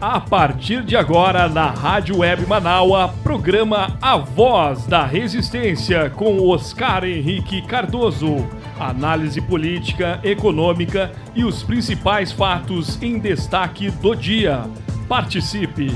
A partir de agora, na Rádio Web Manaua, programa A Voz da Resistência com Oscar Henrique Cardoso. Análise política, econômica e os principais fatos em destaque do dia. Participe!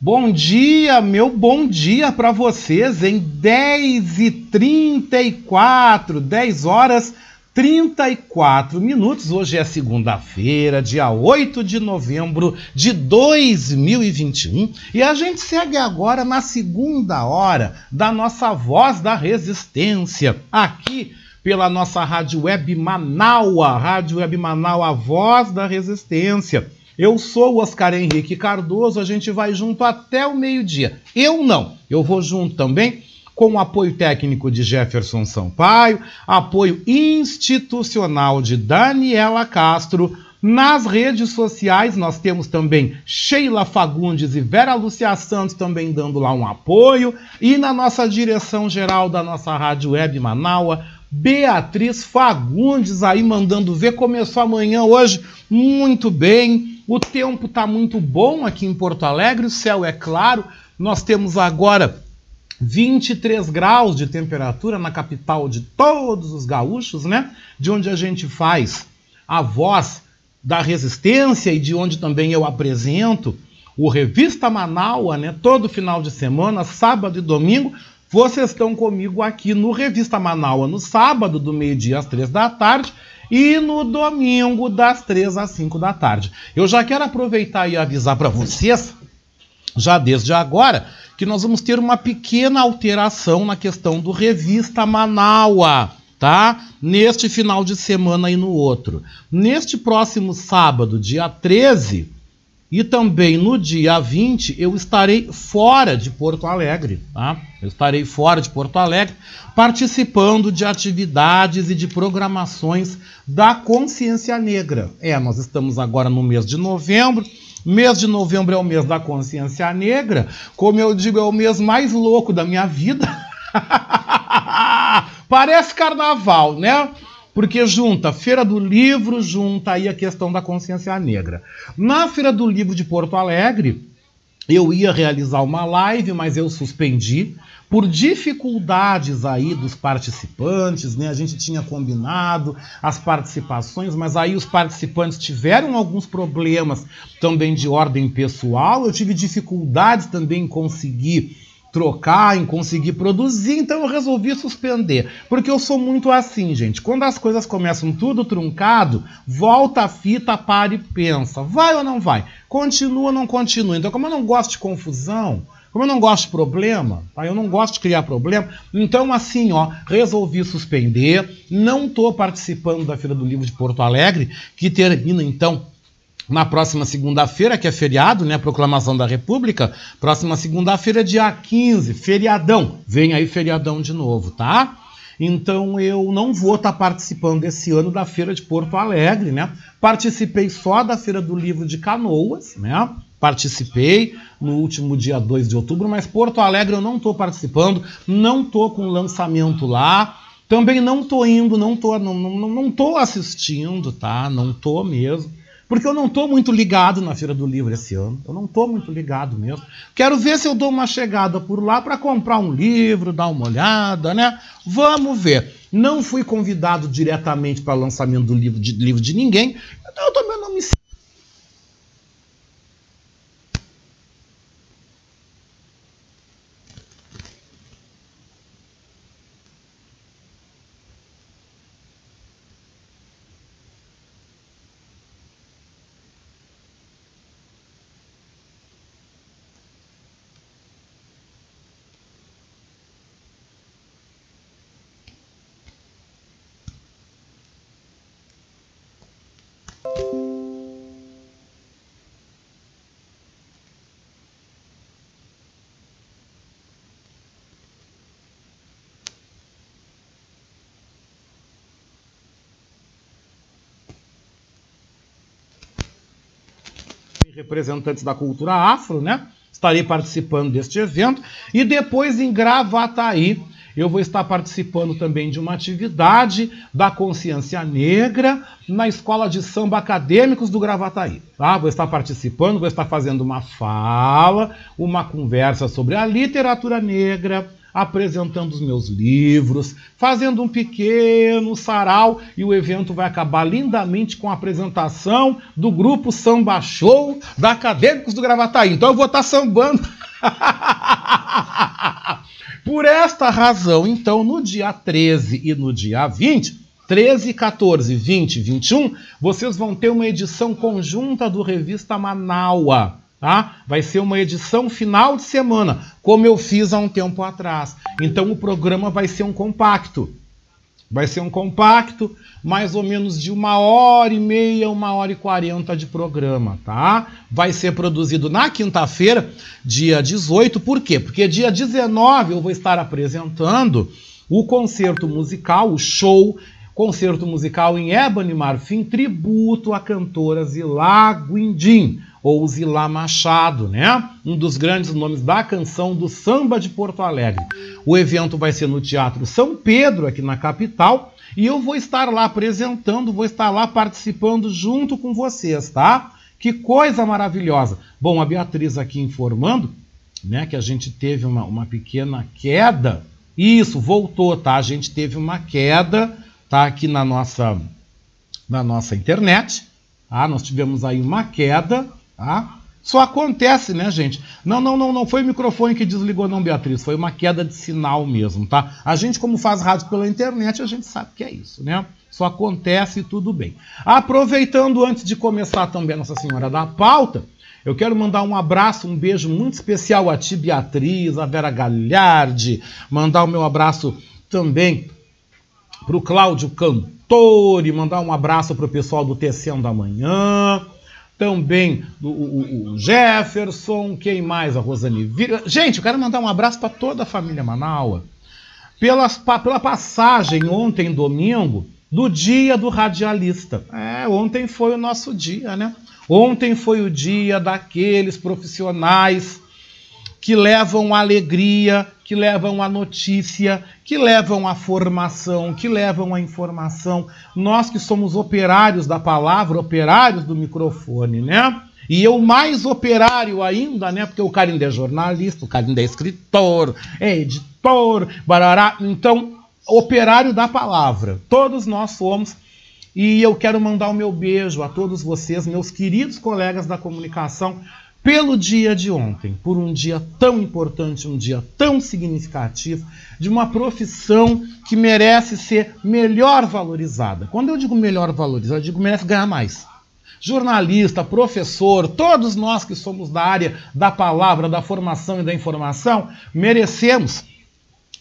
Bom dia, meu bom dia para vocês em 10 e 34, 10 horas 34 minutos. Hoje é segunda-feira, dia 8 de novembro de 2021, e a gente segue agora na segunda hora da nossa Voz da Resistência, aqui pela nossa Rádio Web Manaua, Rádio Web Manaua, a Voz da Resistência. Eu sou o Oscar Henrique Cardoso, a gente vai junto até o meio-dia. Eu não, eu vou junto também com o apoio técnico de Jefferson Sampaio, apoio institucional de Daniela Castro. Nas redes sociais nós temos também Sheila Fagundes e Vera Lúcia Santos também dando lá um apoio. E na nossa direção geral da nossa Rádio Web Manaua, Beatriz Fagundes aí mandando ver. Começou amanhã hoje muito bem. O tempo está muito bom aqui em Porto Alegre, o céu é claro. Nós temos agora 23 graus de temperatura na capital de todos os gaúchos, né? De onde a gente faz a voz da resistência e de onde também eu apresento o Revista Manaua, né? Todo final de semana, sábado e domingo, vocês estão comigo aqui no Revista Manaua no sábado, do meio-dia às três da tarde, e no domingo, das três às cinco da tarde. Eu já quero aproveitar e avisar para vocês, já desde agora, que nós vamos ter uma pequena alteração na questão do Revista Manaua, tá? Neste final de semana e no outro. Neste próximo sábado, dia 13, e também no dia 20, eu estarei fora de Porto Alegre, tá? Eu estarei fora de Porto Alegre, participando de atividades e de programações da Consciência Negra. É, nós estamos agora no mês de novembro, Mês de novembro é o mês da consciência negra. Como eu digo, é o mês mais louco da minha vida. Parece carnaval, né? Porque junta Feira do Livro, junta aí a questão da consciência negra. Na Feira do Livro de Porto Alegre, eu ia realizar uma live, mas eu suspendi por dificuldades aí dos participantes, né? A gente tinha combinado as participações, mas aí os participantes tiveram alguns problemas também de ordem pessoal. Eu tive dificuldades também em conseguir trocar, em conseguir produzir, então eu resolvi suspender. Porque eu sou muito assim, gente. Quando as coisas começam tudo truncado, volta a fita, para e pensa. Vai ou não vai? Continua ou não continua? Então, como eu não gosto de confusão, como eu não gosto de problema, tá? eu não gosto de criar problema, então assim, ó, resolvi suspender, não estou participando da Feira do Livro de Porto Alegre, que termina então na próxima segunda-feira, que é feriado, né? Proclamação da República. Próxima segunda-feira, dia 15, feriadão. Vem aí feriadão de novo, tá? Então eu não vou estar tá participando esse ano da Feira de Porto Alegre, né? Participei só da Feira do Livro de Canoas, né? Participei no último dia 2 de outubro, mas Porto Alegre eu não estou participando, não estou com lançamento lá. Também não estou indo, não estou não, não, não tô assistindo, tá? Não estou mesmo. Porque eu não estou muito ligado na Feira do Livro esse ano. Eu não estou muito ligado mesmo. Quero ver se eu dou uma chegada por lá para comprar um livro, dar uma olhada, né? Vamos ver. Não fui convidado diretamente para o lançamento do livro de, livro de ninguém, então eu também não me representantes da cultura afro, né? Estarei participando deste evento. E depois em Gravataí, eu vou estar participando também de uma atividade da consciência negra na Escola de Samba Acadêmicos do Gravataí. Tá? Vou estar participando, vou estar fazendo uma fala, uma conversa sobre a literatura negra, apresentando os meus livros, fazendo um pequeno sarau e o evento vai acabar lindamente com a apresentação do grupo Samba Show da Acadêmicos do Gravataí. Então eu vou estar sambando. Por esta razão, então, no dia 13 e no dia 20, 13, 14, 20 21, vocês vão ter uma edição conjunta do Revista Manaua. Tá? Vai ser uma edição final de semana, como eu fiz há um tempo atrás. Então o programa vai ser um compacto. Vai ser um compacto, mais ou menos de uma hora e meia, uma hora e quarenta de programa, tá? Vai ser produzido na quinta-feira, dia 18. Por quê? Porque dia 19 eu vou estar apresentando o concerto musical, o show, concerto musical em ébano e marfim, tributo à cantora Zilá Guindim ou Zilá Machado, né? Um dos grandes nomes da canção do samba de Porto Alegre. O evento vai ser no Teatro São Pedro, aqui na capital, e eu vou estar lá apresentando, vou estar lá participando junto com vocês, tá? Que coisa maravilhosa. Bom, a Beatriz aqui informando, né, que a gente teve uma, uma pequena queda. Isso, voltou, tá? A gente teve uma queda, tá? Aqui na nossa, na nossa internet. Ah, nós tivemos aí uma queda, Tá? Só acontece, né, gente? Não, não, não, não foi o microfone que desligou, não, Beatriz. Foi uma queda de sinal mesmo, tá? A gente, como faz rádio pela internet, a gente sabe que é isso, né? Só acontece e tudo bem. Aproveitando, antes de começar também Nossa Senhora da Pauta, eu quero mandar um abraço, um beijo muito especial a ti, Beatriz, a Vera Galhardi, mandar o meu abraço também para o Cláudio Cantor e mandar um abraço para o pessoal do Tecendo da Manhã também o, o, o, Jefferson, quem mais? A Rosane Vira. Gente, eu quero mandar um abraço para toda a família Manaua. Pelas, pela passagem ontem, domingo, do dia do radialista. É, ontem foi o nosso dia, né? Ontem foi o dia daqueles profissionais que levam alegria, que levam a notícia, que levam a formação, que levam a informação. Nós que somos operários da palavra, operários do microfone, né? E eu mais operário ainda, né? Porque o cara ainda é jornalista, o cara ainda é escritor, é editor, barará. Então, operário da palavra. Todos nós somos. E eu quero mandar o meu beijo a todos vocês, meus queridos colegas da comunicação, pelo dia de ontem, por um dia tão importante, um dia tão significativo, de uma profissão que merece ser melhor valorizada. Quando eu digo melhor valorizada, eu digo merece ganhar mais. Jornalista, professor, todos nós que somos da área da palavra, da formação e da informação, merecemos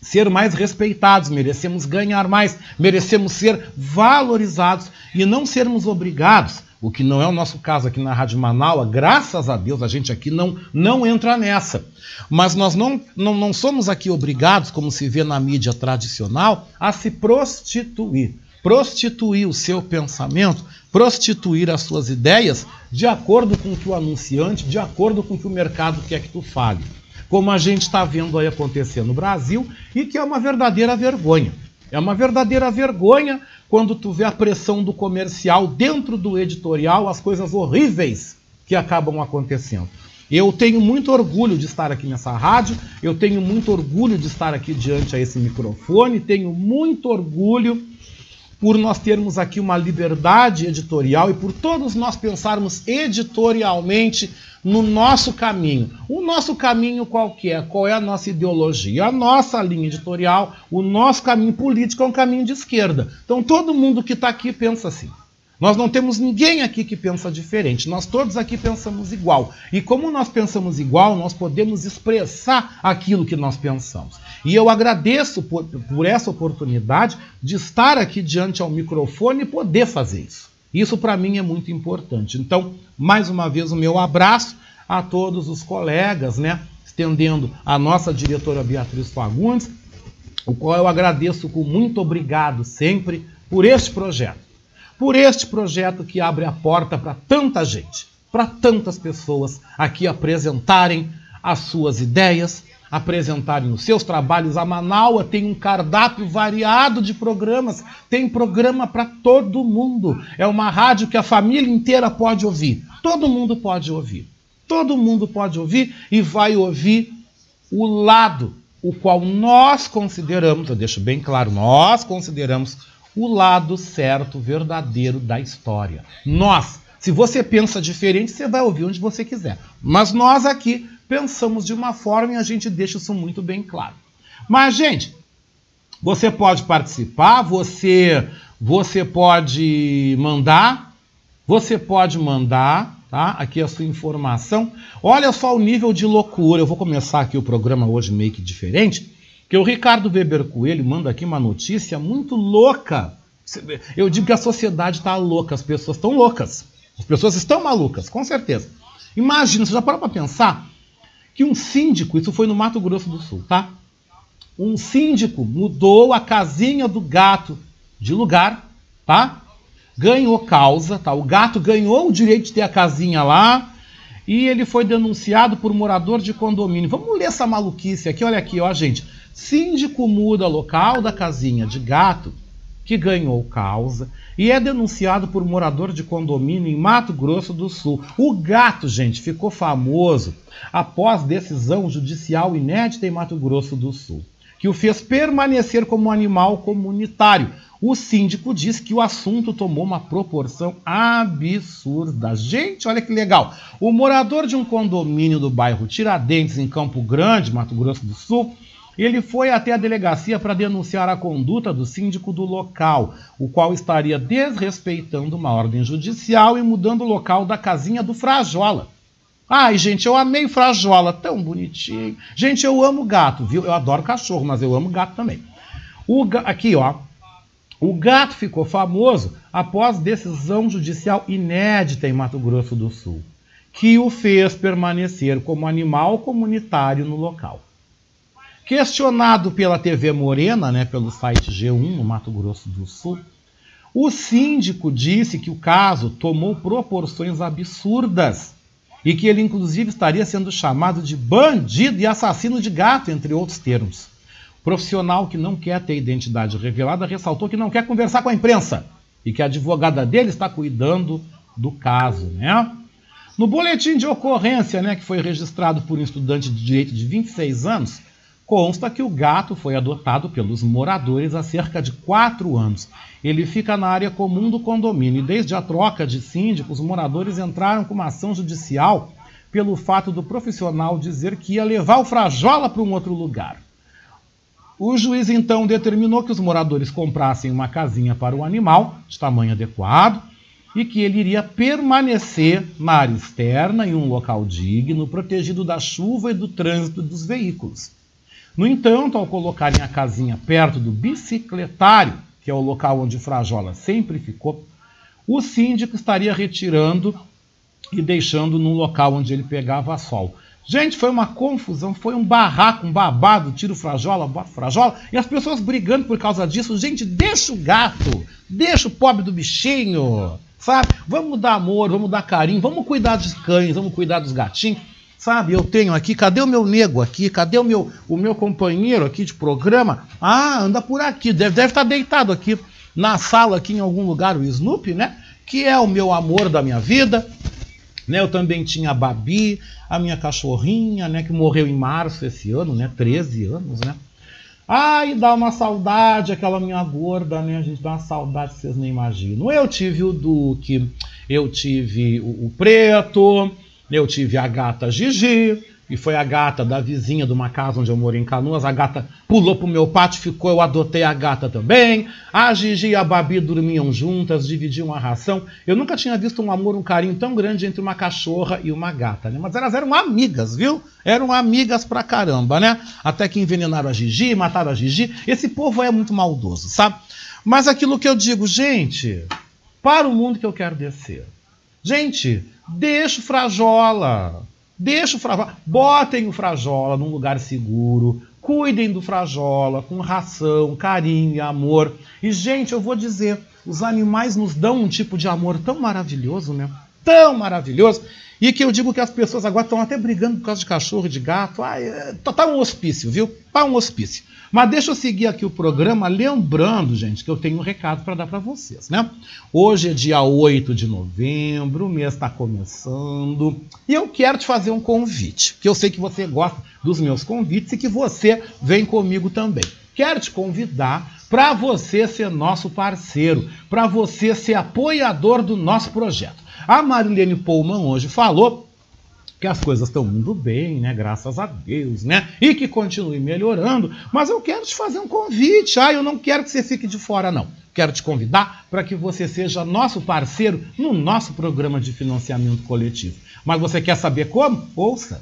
ser mais respeitados, merecemos ganhar mais, merecemos ser valorizados e não sermos obrigados o que não é o nosso caso aqui na Rádio Manaus, graças a Deus a gente aqui não, não entra nessa. Mas nós não, não, não somos aqui obrigados, como se vê na mídia tradicional, a se prostituir. Prostituir o seu pensamento, prostituir as suas ideias de acordo com o que o anunciante, de acordo com o que o mercado quer que tu fale. Como a gente está vendo aí acontecer no Brasil e que é uma verdadeira vergonha. É uma verdadeira vergonha quando tu vê a pressão do comercial dentro do editorial, as coisas horríveis que acabam acontecendo. Eu tenho muito orgulho de estar aqui nessa rádio, eu tenho muito orgulho de estar aqui diante a esse microfone, tenho muito orgulho por nós termos aqui uma liberdade editorial e por todos nós pensarmos editorialmente no nosso caminho. O nosso caminho qual que é? Qual é a nossa ideologia? A nossa linha editorial, o nosso caminho político é um caminho de esquerda. Então todo mundo que está aqui pensa assim. Nós não temos ninguém aqui que pensa diferente, nós todos aqui pensamos igual. E como nós pensamos igual, nós podemos expressar aquilo que nós pensamos. E eu agradeço por, por essa oportunidade de estar aqui diante ao microfone e poder fazer isso. Isso para mim é muito importante. Então, mais uma vez, o meu abraço a todos os colegas, né? Estendendo a nossa diretora Beatriz Fagundes, o qual eu agradeço com muito obrigado sempre por este projeto. Por este projeto que abre a porta para tanta gente, para tantas pessoas aqui apresentarem as suas ideias, apresentarem os seus trabalhos. A Manaua tem um cardápio variado de programas, tem programa para todo mundo. É uma rádio que a família inteira pode ouvir. Todo mundo pode ouvir. Todo mundo pode ouvir e vai ouvir o lado o qual nós consideramos, eu deixo bem claro, nós consideramos o lado certo, verdadeiro da história. Nós, se você pensa diferente, você vai ouvir onde você quiser. Mas nós aqui pensamos de uma forma e a gente deixa isso muito bem claro. Mas, gente, você pode participar, você, você pode mandar, você pode mandar, tá? Aqui a sua informação. Olha só o nível de loucura. Eu vou começar aqui o programa hoje meio que diferente, que o Ricardo Weber Coelho manda aqui uma notícia muito louca. Eu digo que a sociedade está louca, as pessoas estão loucas. As pessoas estão malucas, com certeza. Imagina, você já parou para pensar que um síndico, isso foi no Mato Grosso do Sul, tá? Um síndico mudou a casinha do gato de lugar, tá? Ganhou causa, tá? O gato ganhou o direito de ter a casinha lá e ele foi denunciado por morador de condomínio. Vamos ler essa maluquice aqui, olha aqui, ó, gente. Síndico muda local da casinha de gato que ganhou causa e é denunciado por morador de condomínio em Mato Grosso do Sul. O gato, gente, ficou famoso após decisão judicial inédita em Mato Grosso do Sul, que o fez permanecer como animal comunitário. O síndico diz que o assunto tomou uma proporção absurda. Gente, olha que legal. O morador de um condomínio do bairro Tiradentes, em Campo Grande, Mato Grosso do Sul, ele foi até a delegacia para denunciar a conduta do síndico do local, o qual estaria desrespeitando uma ordem judicial e mudando o local da casinha do Frajola. Ai, gente, eu amei Frajola, tão bonitinho. Gente, eu amo gato, viu? Eu adoro cachorro, mas eu amo gato também. O ga... Aqui, ó. O gato ficou famoso após decisão judicial inédita em Mato Grosso do Sul, que o fez permanecer como animal comunitário no local. Questionado pela TV Morena, né, pelo site G1 no Mato Grosso do Sul, o síndico disse que o caso tomou proporções absurdas e que ele, inclusive, estaria sendo chamado de bandido e assassino de gato, entre outros termos. O profissional que não quer ter identidade revelada ressaltou que não quer conversar com a imprensa e que a advogada dele está cuidando do caso, né? No boletim de ocorrência, né, que foi registrado por um estudante de direito de 26 anos, Consta que o gato foi adotado pelos moradores há cerca de quatro anos. Ele fica na área comum do condomínio e, desde a troca de síndicos, os moradores entraram com uma ação judicial pelo fato do profissional dizer que ia levar o Frajola para um outro lugar. O juiz então determinou que os moradores comprassem uma casinha para o animal, de tamanho adequado, e que ele iria permanecer na área externa, em um local digno, protegido da chuva e do trânsito dos veículos. No entanto, ao colocarem a casinha perto do bicicletário, que é o local onde Frajola sempre ficou, o síndico estaria retirando e deixando num local onde ele pegava sol. Gente, foi uma confusão, foi um barraco, um babado, tira o Frajola, bota Frajola, e as pessoas brigando por causa disso. Gente, deixa o gato, deixa o pobre do bichinho, sabe? Vamos dar amor, vamos dar carinho, vamos cuidar dos cães, vamos cuidar dos gatinhos. Sabe, eu tenho aqui, cadê o meu nego aqui? Cadê o meu, o meu companheiro aqui de programa? Ah, anda por aqui, deve, deve estar deitado aqui na sala, aqui em algum lugar, o Snoopy, né? Que é o meu amor da minha vida. Né, eu também tinha a Babi, a minha cachorrinha, né, que morreu em março esse ano, né, 13 anos, né? Ai, dá uma saudade, aquela minha gorda, né? A gente dá uma saudade, vocês nem imaginam. Eu tive o Duque, eu tive o, o Preto, eu tive a gata Gigi, e foi a gata da vizinha de uma casa onde eu moro em Canoas. A gata pulou pro meu pátio, ficou, eu adotei a gata também. A Gigi e a Babi dormiam juntas, dividiam a ração. Eu nunca tinha visto um amor, um carinho tão grande entre uma cachorra e uma gata, né? Mas elas eram amigas, viu? Eram amigas pra caramba, né? Até que envenenaram a Gigi, mataram a Gigi. Esse povo é muito maldoso, sabe? Mas aquilo que eu digo, gente, para o mundo que eu quero descer. Gente, Deixa o Frajola. Deixa o Frajola. Botem o Frajola num lugar seguro. Cuidem do Frajola com ração, carinho e amor. E, gente, eu vou dizer, os animais nos dão um tipo de amor tão maravilhoso, né? Tão maravilhoso. E que eu digo que as pessoas agora estão até brigando por causa de cachorro, de gato. Ah, é, tá, tá um hospício, viu? Tá um hospício. Mas deixa eu seguir aqui o programa, lembrando, gente, que eu tenho um recado para dar para vocês, né? Hoje é dia 8 de novembro, o mês está começando, e eu quero te fazer um convite, que eu sei que você gosta dos meus convites e que você vem comigo também. Quero te convidar para você ser nosso parceiro, para você ser apoiador do nosso projeto. A Marilene Pullman hoje falou que as coisas estão indo bem, né? Graças a Deus, né? E que continue melhorando. Mas eu quero te fazer um convite. Ah, eu não quero que você fique de fora, não. Quero te convidar para que você seja nosso parceiro no nosso programa de financiamento coletivo. Mas você quer saber como? Ouça!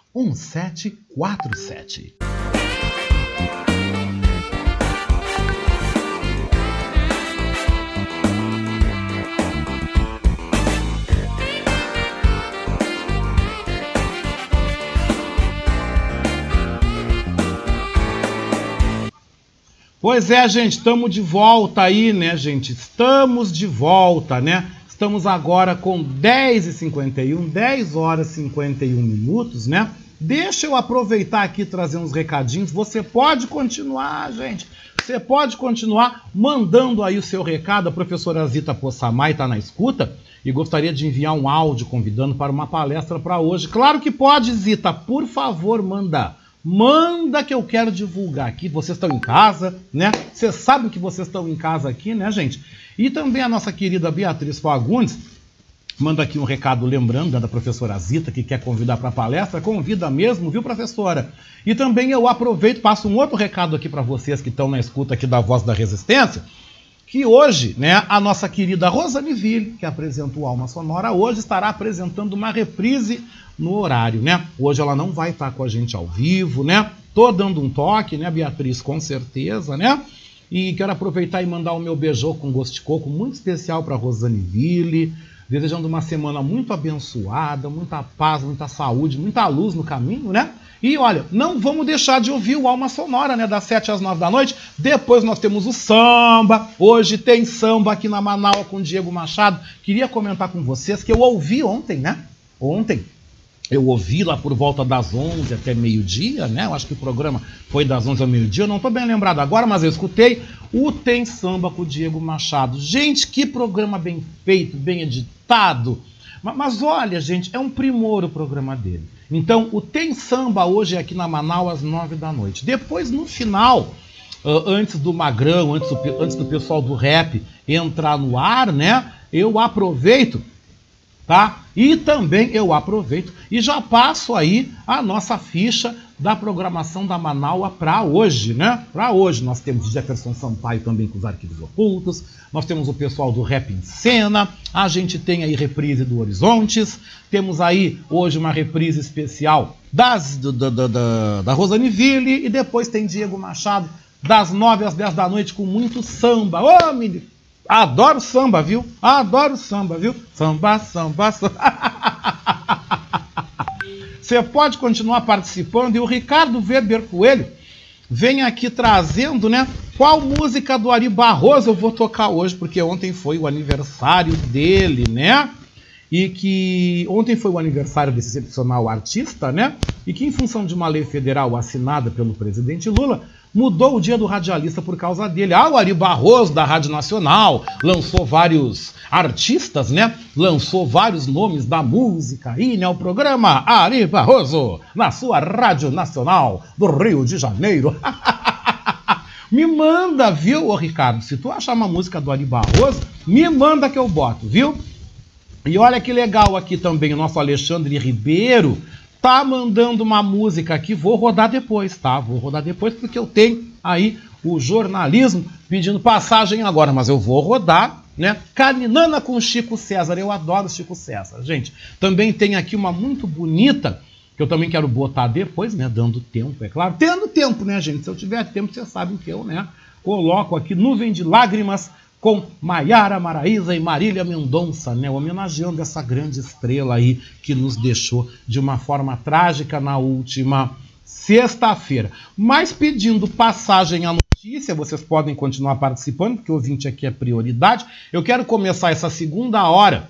1747. Pois é, gente, estamos de volta aí, né, gente? Estamos de volta, né? Estamos agora com 10h51, 10 horas e 51 minutos, né? Deixa eu aproveitar aqui trazer uns recadinhos. Você pode continuar, gente. Você pode continuar mandando aí o seu recado. A professora Zita Possamay está na escuta e gostaria de enviar um áudio convidando para uma palestra para hoje. Claro que pode, Zita. Por favor, manda. Manda que eu quero divulgar aqui. Vocês estão em casa, né? Vocês sabem que vocês estão em casa aqui, né, gente? E também a nossa querida Beatriz Fagundes manda aqui um recado lembrando da professora Zita, que quer convidar para a palestra. Convida mesmo, viu, professora? E também eu aproveito, passo um outro recado aqui para vocês que estão na escuta aqui da Voz da Resistência, que hoje, né, a nossa querida Rosane Ville, que apresentou Alma Sonora, hoje estará apresentando uma reprise no horário, né? Hoje ela não vai estar com a gente ao vivo, né? Tô dando um toque, né, Beatriz, com certeza, né? E quero aproveitar e mandar o meu beijão com gosto de coco muito especial para Rosane Ville, desejando uma semana muito abençoada, muita paz, muita saúde, muita luz no caminho, né? E olha, não vamos deixar de ouvir o Alma Sonora, né? Das 7 às 9 da noite. Depois nós temos o samba. Hoje tem samba aqui na Manaus com Diego Machado. Queria comentar com vocês que eu ouvi ontem, né? Ontem, eu ouvi lá por volta das 11 até meio-dia, né? Eu acho que o programa foi das 11 ao meio-dia, eu não estou bem lembrado agora, mas eu escutei o Tem Samba com o Diego Machado. Gente, que programa bem feito, bem editado. Mas, mas olha, gente, é um primor o programa dele. Então, o Tem Samba hoje é aqui na Manaus às 9 da noite. Depois, no final, antes do Magrão, antes do, antes do pessoal do rap entrar no ar, né? Eu aproveito tá? E também eu aproveito e já passo aí a nossa ficha da programação da Manaua para hoje, né? Para hoje nós temos Jefferson Sampaio também com os arquivos ocultos, nós temos o pessoal do Rap em Cena, a gente tem aí reprise do Horizontes, temos aí hoje uma reprise especial das do, do, do, da Rosane Ville e depois tem Diego Machado das 9 às 10 da noite com muito samba. Ô, menino! Adoro samba, viu? Adoro samba, viu? Samba, samba, samba. Você pode continuar participando e o Ricardo Weber Coelho vem aqui trazendo, né? Qual música do Ari Barroso eu vou tocar hoje, porque ontem foi o aniversário dele, né? e que ontem foi o aniversário desse excepcional artista, né? E que, em função de uma lei federal assinada pelo presidente Lula, mudou o dia do radialista por causa dele. Ah, o Ari Barroso, da Rádio Nacional, lançou vários artistas, né? Lançou vários nomes da música e né, o programa Ari Barroso, na sua Rádio Nacional do Rio de Janeiro. me manda, viu, ô Ricardo? Se tu achar uma música do Ari Barroso, me manda que eu boto, viu? E olha que legal aqui também o nosso Alexandre Ribeiro tá mandando uma música aqui, vou rodar depois, tá? Vou rodar depois porque eu tenho aí o jornalismo pedindo passagem agora, mas eu vou rodar, né? Caminana com Chico César, eu adoro Chico César, gente. Também tem aqui uma muito bonita que eu também quero botar depois, né? Dando tempo, é claro. Tendo tempo, né, gente? Se eu tiver tempo, vocês sabem que eu, né? Coloco aqui nuvem de lágrimas com Maiara Maraíza e Marília Mendonça, né, homenageando essa grande estrela aí que nos deixou de uma forma trágica na última sexta-feira. Mas pedindo passagem à notícia, vocês podem continuar participando, porque ouvinte aqui é prioridade. Eu quero começar essa segunda hora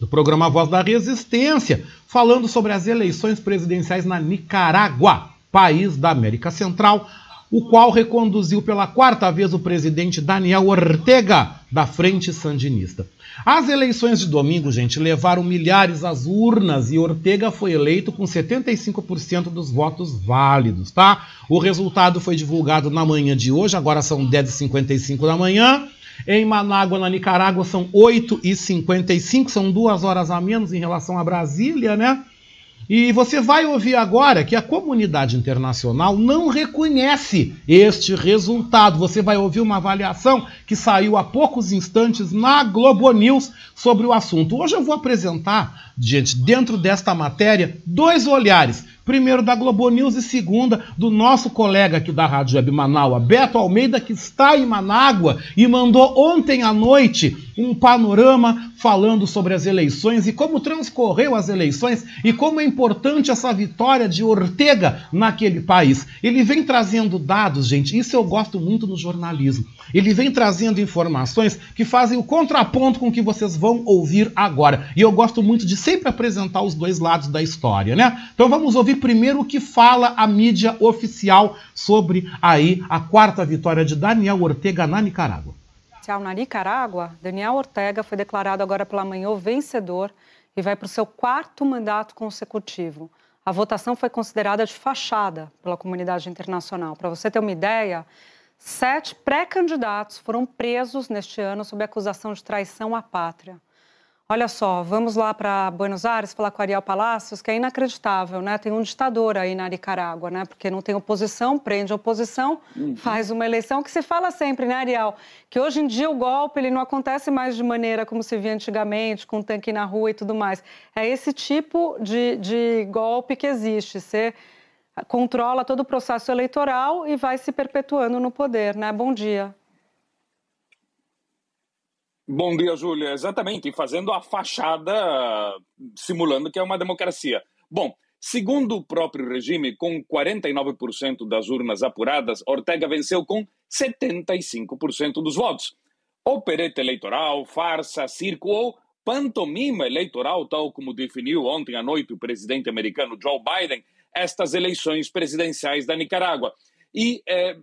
do programa Voz da Resistência, falando sobre as eleições presidenciais na Nicarágua, país da América Central o qual reconduziu pela quarta vez o presidente Daniel Ortega da Frente Sandinista. As eleições de domingo, gente, levaram milhares às urnas e Ortega foi eleito com 75% dos votos válidos, tá? O resultado foi divulgado na manhã de hoje, agora são 10h55 da manhã. Em Manágua, na Nicarágua, são 8h55, são duas horas a menos em relação a Brasília, né? E você vai ouvir agora que a comunidade internacional não reconhece este resultado. Você vai ouvir uma avaliação que saiu há poucos instantes na Globo News sobre o assunto. Hoje eu vou apresentar, gente, dentro desta matéria, dois olhares primeiro da Globo News e segunda do nosso colega aqui da Rádio Web Manaus, Beto Almeida, que está em Manágua e mandou ontem à noite um panorama falando sobre as eleições e como transcorreu as eleições e como é importante essa vitória de Ortega naquele país. Ele vem trazendo dados, gente, isso eu gosto muito no jornalismo. Ele vem trazendo informações que fazem o contraponto com o que vocês vão ouvir agora. E eu gosto muito de sempre apresentar os dois lados da história, né? Então vamos ouvir primeiro o que fala a mídia oficial sobre aí a quarta vitória de Daniel Ortega na Nicarágua. Na Nicarágua, Daniel Ortega foi declarado agora pela manhã o vencedor e vai para o seu quarto mandato consecutivo. A votação foi considerada de fachada pela comunidade internacional. Para você ter uma ideia, Sete pré-candidatos foram presos neste ano sob acusação de traição à pátria. Olha só, vamos lá para Buenos Aires falar com Ariel Palacios, que é inacreditável, né? Tem um ditador aí na Nicarágua, né? Porque não tem oposição, prende a oposição, uhum. faz uma eleição que se fala sempre, né, Ariel? Que hoje em dia o golpe ele não acontece mais de maneira como se via antigamente, com um tanque na rua e tudo mais. É esse tipo de, de golpe que existe. Ser controla todo o processo eleitoral e vai se perpetuando no poder, né? Bom dia. Bom dia, Júlia. Exatamente, fazendo a fachada, simulando que é uma democracia. Bom, segundo o próprio regime, com 49% das urnas apuradas, Ortega venceu com 75% dos votos. Opereta eleitoral, farsa, circo ou pantomima eleitoral, tal como definiu ontem à noite o presidente americano Joe Biden, estas eleições presidenciais da Nicarágua. E é,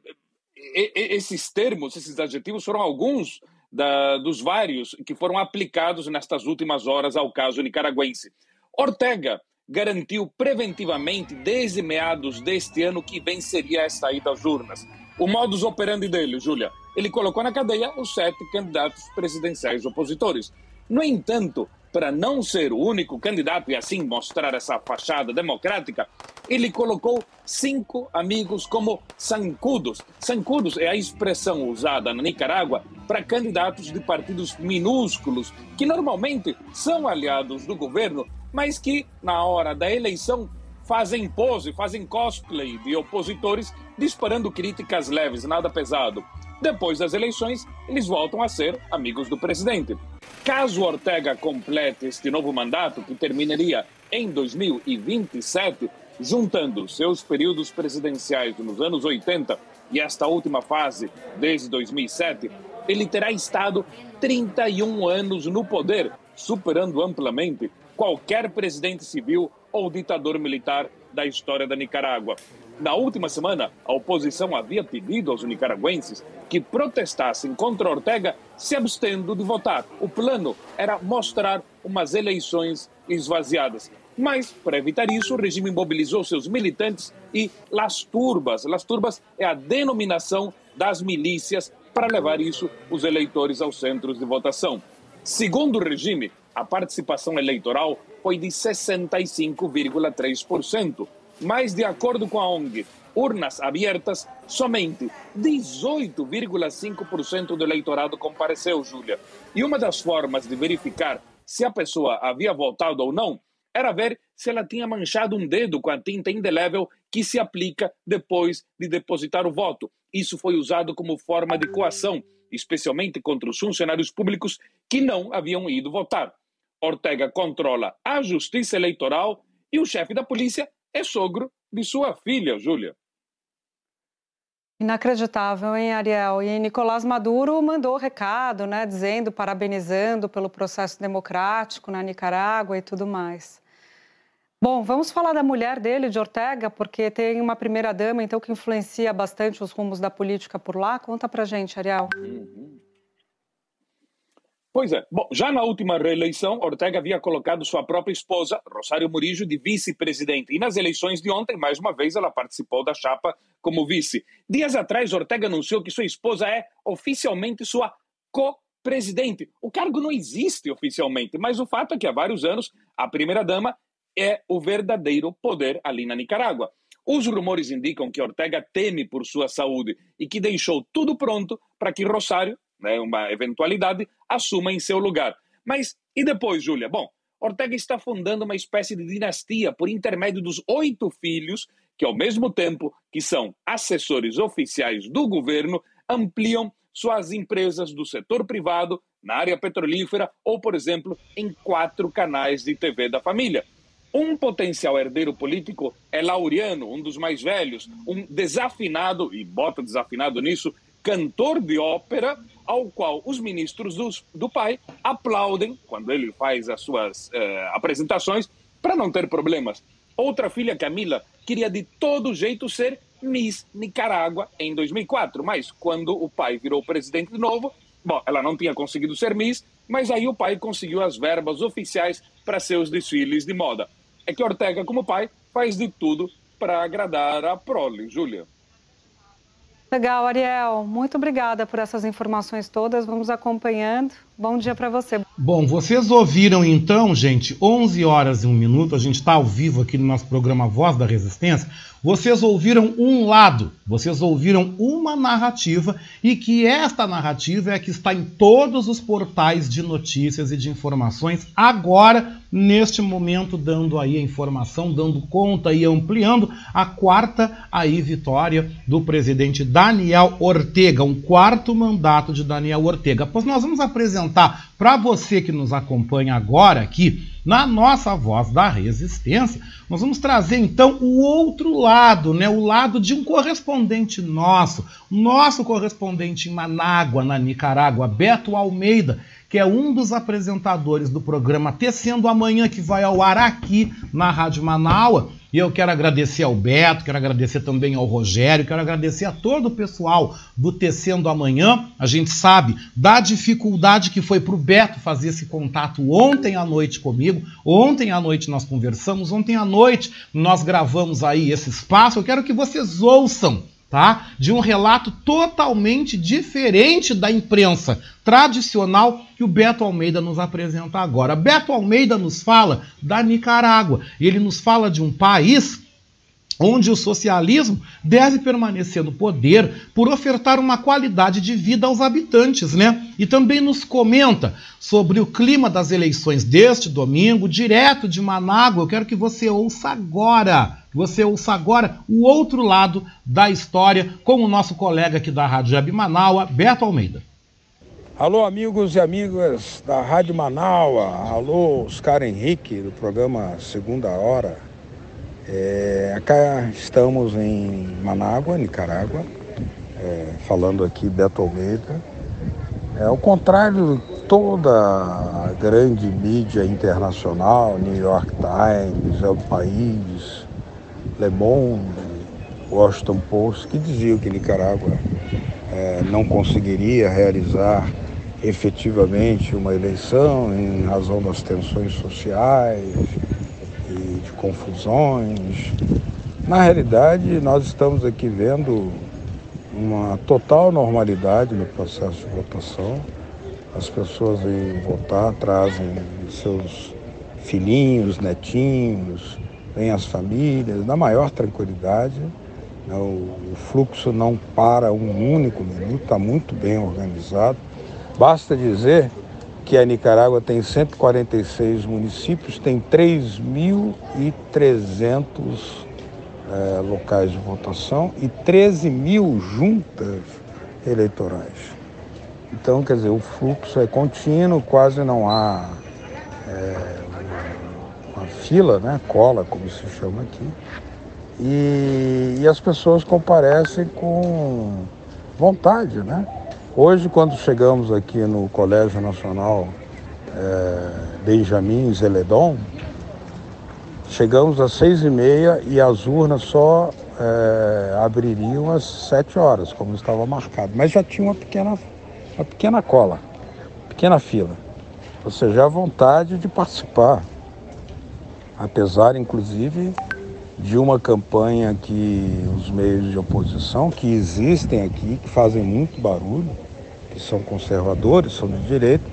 esses termos, esses adjetivos foram alguns da, dos vários que foram aplicados nestas últimas horas ao caso nicaragüense. Ortega garantiu preventivamente, desde meados deste ano, que venceria esta ida às urnas. O modus operandi dele, Júlia, ele colocou na cadeia os sete candidatos presidenciais opositores. No entanto, para não ser o único candidato e assim mostrar essa fachada democrática, ele colocou cinco amigos como sancudos. Sancudos é a expressão usada na Nicarágua para candidatos de partidos minúsculos, que normalmente são aliados do governo, mas que, na hora da eleição, fazem pose, fazem cosplay de opositores, disparando críticas leves, nada pesado. Depois das eleições, eles voltam a ser amigos do presidente. Caso Ortega complete este novo mandato, que terminaria em 2027, juntando seus períodos presidenciais nos anos 80 e esta última fase desde 2007, ele terá estado 31 anos no poder, superando amplamente qualquer presidente civil ou ditador militar da história da Nicarágua. Na última semana, a oposição havia pedido aos nicaragüenses que protestassem contra Ortega, se abstendo de votar. O plano era mostrar umas eleições esvaziadas. Mas, para evitar isso, o regime mobilizou seus militantes e Las Turbas. Las Turbas é a denominação das milícias para levar isso os eleitores aos centros de votação. Segundo o regime, a participação eleitoral foi de 65,3%, mas de acordo com a ONG Urnas Abertas, somente 18,5% do eleitorado compareceu, Júlia. E uma das formas de verificar se a pessoa havia votado ou não era ver se ela tinha manchado um dedo com a tinta indelével que se aplica depois de depositar o voto. Isso foi usado como forma de coação, especialmente contra os funcionários públicos que não haviam ido votar. Ortega controla a justiça eleitoral e o chefe da polícia é sogro de sua filha, Júlia. Inacreditável, hein, Ariel? E Nicolás Maduro mandou recado, né, dizendo, parabenizando pelo processo democrático na Nicarágua e tudo mais. Bom, vamos falar da mulher dele, de Ortega, porque tem uma primeira-dama, então, que influencia bastante os rumos da política por lá. Conta pra gente, Ariel. Uhum. Pois é. Bom, já na última reeleição, Ortega havia colocado sua própria esposa, Rosário Murillo, de vice-presidente. E nas eleições de ontem, mais uma vez, ela participou da chapa como vice. Dias atrás, Ortega anunciou que sua esposa é oficialmente sua co-presidente. O cargo não existe oficialmente, mas o fato é que há vários anos a primeira-dama é o verdadeiro poder ali na Nicarágua. Os rumores indicam que Ortega teme por sua saúde e que deixou tudo pronto para que Rosário né, uma eventualidade, assuma em seu lugar. Mas e depois, Júlia? Bom, Ortega está fundando uma espécie de dinastia por intermédio dos oito filhos que, ao mesmo tempo que são assessores oficiais do governo, ampliam suas empresas do setor privado na área petrolífera ou, por exemplo, em quatro canais de TV da família. Um potencial herdeiro político é Laureano, um dos mais velhos, um desafinado, e bota desafinado nisso, cantor de ópera, ao qual os ministros do, do pai aplaudem quando ele faz as suas eh, apresentações para não ter problemas. Outra filha, Camila, queria de todo jeito ser Miss Nicarágua em 2004, mas quando o pai virou presidente de novo, bom, ela não tinha conseguido ser Miss, mas aí o pai conseguiu as verbas oficiais para seus desfiles de moda. É que Ortega, como pai, faz de tudo para agradar a prole, Júlia. Legal, Ariel. Muito obrigada por essas informações todas. Vamos acompanhando. Bom dia para você. Bom, vocês ouviram então, gente, 11 horas e um minuto. A gente está ao vivo aqui no nosso programa Voz da Resistência. Vocês ouviram um lado, vocês ouviram uma narrativa e que esta narrativa é a que está em todos os portais de notícias e de informações agora, neste momento, dando aí a informação, dando conta e ampliando a quarta aí vitória do presidente Daniel Ortega, um quarto mandato de Daniel Ortega. Pois nós vamos apresentar para você que nos acompanha agora aqui na nossa voz da resistência, nós vamos trazer então o outro lado, né? o lado de um correspondente nosso, nosso correspondente em Manágua, na Nicarágua, Beto Almeida, que é um dos apresentadores do programa Tecendo Amanhã, que vai ao ar aqui na Rádio Manaua. E eu quero agradecer ao Beto, quero agradecer também ao Rogério, quero agradecer a todo o pessoal do Tecendo Amanhã. A gente sabe da dificuldade que foi para o Beto fazer esse contato ontem à noite comigo. Ontem à noite nós conversamos, ontem à noite nós gravamos aí esse espaço. Eu quero que vocês ouçam tá? De um relato totalmente diferente da imprensa tradicional que o Beto Almeida nos apresenta agora. Beto Almeida nos fala da Nicarágua. Ele nos fala de um país onde o socialismo deve permanecer no poder por ofertar uma qualidade de vida aos habitantes, né? E também nos comenta sobre o clima das eleições deste domingo, direto de Manágua. Eu quero que você ouça agora você ouça agora o outro lado da história com o nosso colega aqui da Rádio Web Manaua, Beto Almeida. Alô, amigos e amigas da Rádio Manaua. Alô, Oscar Henrique, do programa Segunda Hora. É, cá estamos em Manágua, Nicarágua, é, falando aqui Beto Almeida. É, ao contrário toda a grande mídia internacional, New York Times, El País, Le Monde, Washington Post, que diziam que Nicarágua é, não conseguiria realizar efetivamente uma eleição em razão das tensões sociais e de confusões. Na realidade, nós estamos aqui vendo uma total normalidade no processo de votação. As pessoas vêm votar, trazem seus filhinhos, netinhos, vêm as famílias, na maior tranquilidade. Né? O fluxo não para um único minuto, está muito bem organizado. Basta dizer que a Nicarágua tem 146 municípios, tem 3.300 é, locais de votação e 13 mil juntas eleitorais. Então, quer dizer, o fluxo é contínuo, quase não há é, fila, né, cola, como se chama aqui. E, e as pessoas comparecem com vontade, né? Hoje, quando chegamos aqui no Colégio Nacional é, Benjamin Zeledon, chegamos às seis e meia e as urnas só é, abririam às sete horas, como estava marcado. Mas já tinha uma pequena, uma pequena cola, pequena fila. Ou seja, a vontade de participar. Apesar, inclusive, de uma campanha que os meios de oposição, que existem aqui, que fazem muito barulho, que são conservadores, são de direita,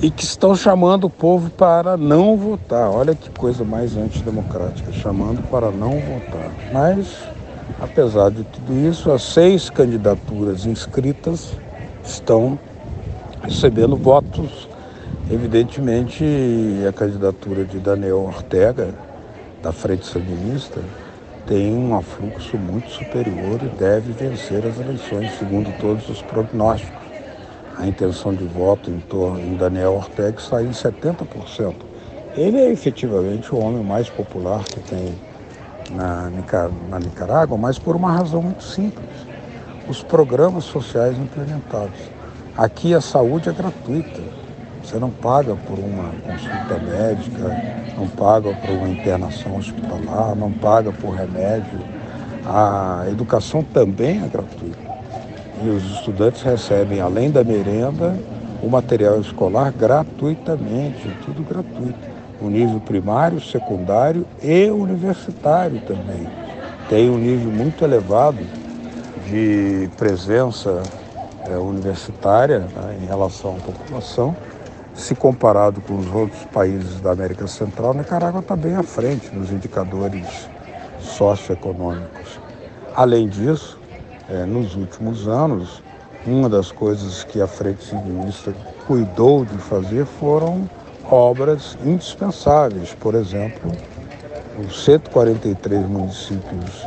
e que estão chamando o povo para não votar. Olha que coisa mais antidemocrática, chamando para não votar. Mas, apesar de tudo isso, as seis candidaturas inscritas estão recebendo votos. Evidentemente, a candidatura de Daniel Ortega, da Frente Sandinista, tem um afluxo muito superior e deve vencer as eleições, segundo todos os prognósticos. A intenção de voto em torno em Daniel Ortega está em 70%. Ele é efetivamente o homem mais popular que tem na, na Nicarágua, mas por uma razão muito simples. Os programas sociais implementados. Aqui a saúde é gratuita. Você não paga por uma consulta médica, não paga por uma internação hospitalar, não paga por remédio. A educação também é gratuita. E os estudantes recebem, além da merenda, o material escolar gratuitamente, tudo gratuito. O nível primário, secundário e universitário também. Tem um nível muito elevado de presença é, universitária né, em relação à população se comparado com os outros países da América Central, Nicarágua está bem à frente nos indicadores socioeconômicos. Além disso, é, nos últimos anos, uma das coisas que a Frente Sandinista cuidou de fazer foram obras indispensáveis. Por exemplo, os 143 municípios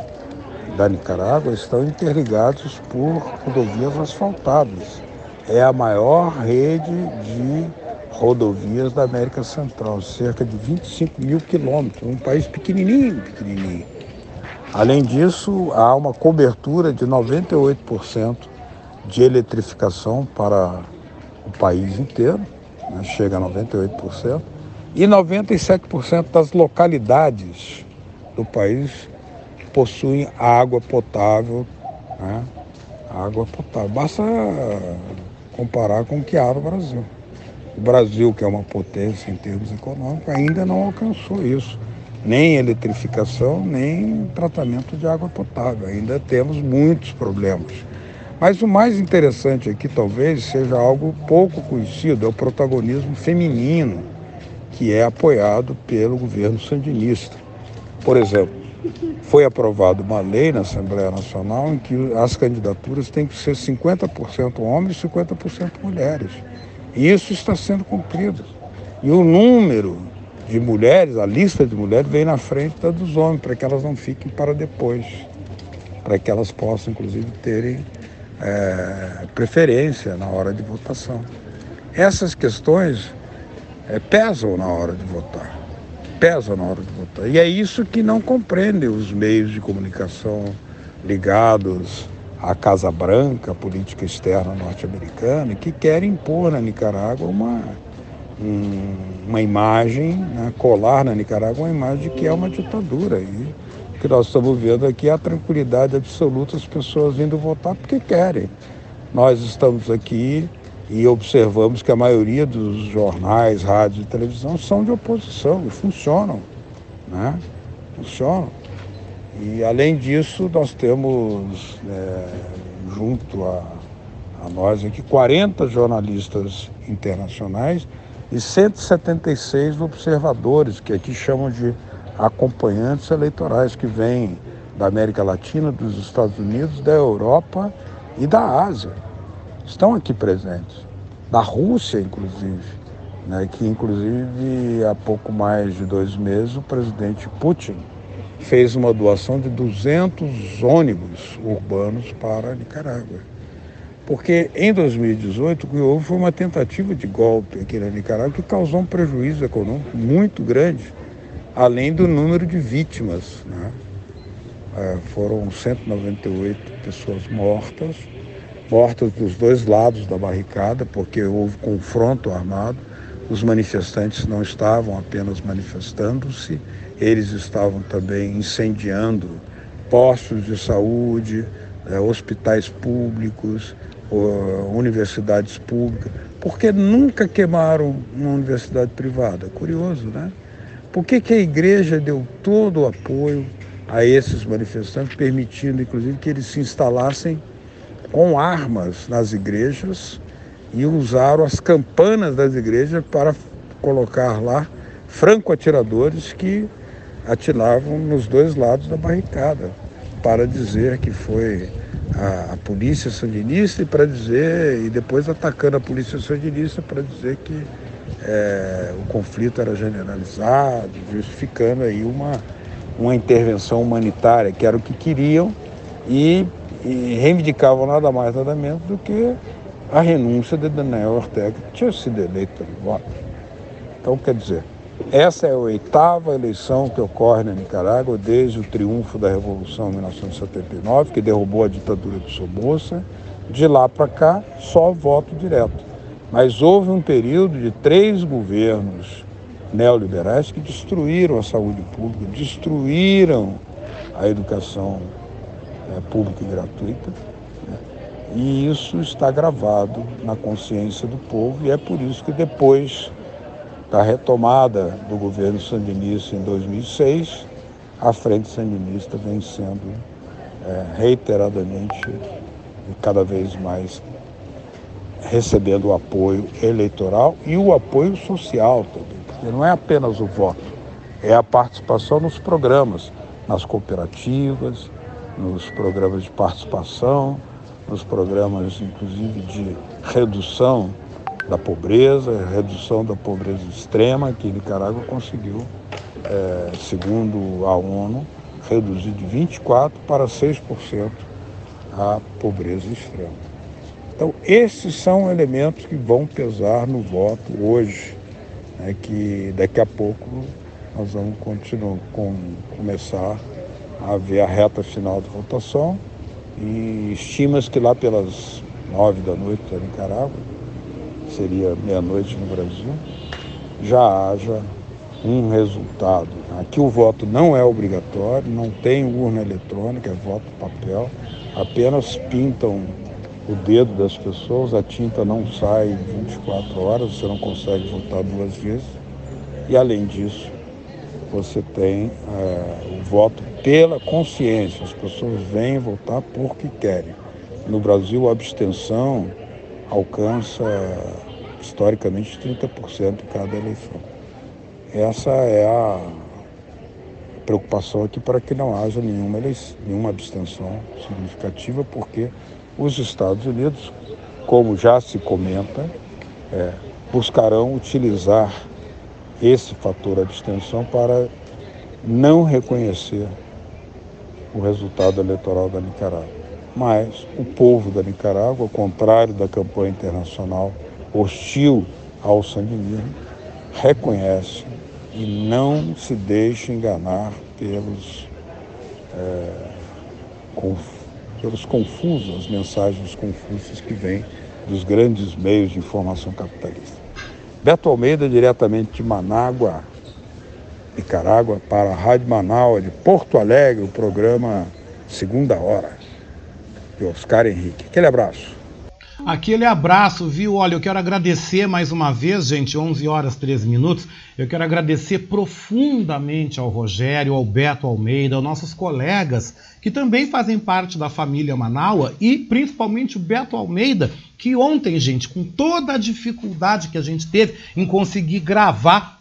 da Nicarágua estão interligados por rodovias asfaltadas. É a maior rede de rodovias da América Central, cerca de 25 mil quilômetros, um país pequenininho, pequenininho. Além disso, há uma cobertura de 98% de eletrificação para o país inteiro, né? chega a 98%, e 97% das localidades do país possuem água potável, né? água potável. Basta comparar com o que há no Brasil. O Brasil, que é uma potência em termos econômicos, ainda não alcançou isso. Nem eletrificação, nem tratamento de água potável. Ainda temos muitos problemas. Mas o mais interessante aqui talvez seja algo pouco conhecido, é o protagonismo feminino, que é apoiado pelo governo sandinista. Por exemplo, foi aprovada uma lei na Assembleia Nacional em que as candidaturas têm que ser 50% homens e 50% mulheres. E isso está sendo cumprido. E o número de mulheres, a lista de mulheres, vem na frente da dos homens, para que elas não fiquem para depois, para que elas possam, inclusive, terem é, preferência na hora de votação. Essas questões é, pesam na hora de votar. Pesam na hora de votar. E é isso que não compreendem os meios de comunicação ligados a Casa Branca, a política externa norte-americana, que querem impor na Nicarágua uma, um, uma imagem, né, colar na Nicarágua uma imagem de que é uma ditadura. E o que nós estamos vendo aqui é a tranquilidade absoluta, as pessoas indo votar porque querem. Nós estamos aqui e observamos que a maioria dos jornais, rádios e televisão são de oposição e funcionam. Né? Funcionam. E além disso, nós temos é, junto a, a nós aqui 40 jornalistas internacionais e 176 observadores, que aqui chamam de acompanhantes eleitorais, que vêm da América Latina, dos Estados Unidos, da Europa e da Ásia. Estão aqui presentes. Da Rússia, inclusive. Né, que inclusive há pouco mais de dois meses o presidente Putin fez uma doação de 200 ônibus urbanos para Nicarágua. Porque em 2018 o que houve foi uma tentativa de golpe aqui na Nicarágua que causou um prejuízo econômico muito grande, além do número de vítimas. Né? É, foram 198 pessoas mortas, mortas dos dois lados da barricada, porque houve confronto armado. Os manifestantes não estavam apenas manifestando-se, eles estavam também incendiando postos de saúde, eh, hospitais públicos, universidades públicas. Por que nunca queimaram uma universidade privada? Curioso, né? Por que, que a igreja deu todo o apoio a esses manifestantes, permitindo inclusive que eles se instalassem com armas nas igrejas e usaram as campanas das igrejas para colocar lá franco-atiradores que atiravam nos dois lados da barricada para dizer que foi a, a, polícia sandinista e para dizer e depois atacando a polícia sandinista para dizer que é, o conflito era generalizado, justificando aí uma, uma intervenção humanitária, que era o que queriam, e, e reivindicavam nada mais nada menos do que a renúncia de Daniel Ortega, que tinha sido eleito pelo voto. Então, quer dizer, essa é a oitava eleição que ocorre na Nicarágua desde o triunfo da Revolução em 1979, que derrubou a ditadura de Somoza. De lá para cá, só voto direto. Mas houve um período de três governos neoliberais que destruíram a saúde pública, destruíram a educação é, pública e gratuita. Né? E isso está gravado na consciência do povo e é por isso que depois da retomada do governo sandinista em 2006, a frente sandinista vem sendo é, reiteradamente e cada vez mais recebendo o apoio eleitoral e o apoio social também, porque não é apenas o voto, é a participação nos programas, nas cooperativas, nos programas de participação, nos programas inclusive de redução da pobreza, redução da pobreza extrema, que Nicarágua conseguiu, é, segundo a ONU, reduzir de 24% para 6% a pobreza extrema. Então, esses são elementos que vão pesar no voto hoje, né, que daqui a pouco nós vamos continuar, com, começar a ver a reta final da votação e estima-se que lá pelas nove da noite da Nicarágua seria meia-noite no Brasil, já haja um resultado. Aqui o voto não é obrigatório, não tem urna eletrônica, é voto papel, apenas pintam o dedo das pessoas, a tinta não sai 24 horas, você não consegue votar duas vezes. E além disso, você tem é, o voto pela consciência, as pessoas vêm votar porque querem. No Brasil, a abstenção alcança historicamente 30% em cada eleição. Essa é a preocupação aqui para que não haja nenhuma, eleição, nenhuma abstenção significativa, porque os Estados Unidos, como já se comenta, é, buscarão utilizar esse fator abstenção para não reconhecer o resultado eleitoral da Nicarágua. Mas o povo da Nicarágua, ao contrário da campanha internacional hostil ao sandinismo, reconhece e não se deixa enganar pelos, é, com, pelos confusos, as mensagens confusas que vêm dos grandes meios de informação capitalista. Beto Almeida, diretamente de Manágua, Nicarágua, para a Rádio Manaus de Porto Alegre, o programa Segunda Hora, de Oscar Henrique. Aquele abraço. Aquele abraço, viu? Olha, eu quero agradecer mais uma vez, gente, 11 horas 13 minutos. Eu quero agradecer profundamente ao Rogério, ao Beto Almeida, aos nossos colegas que também fazem parte da família Manaua e principalmente o Beto Almeida, que ontem, gente, com toda a dificuldade que a gente teve em conseguir gravar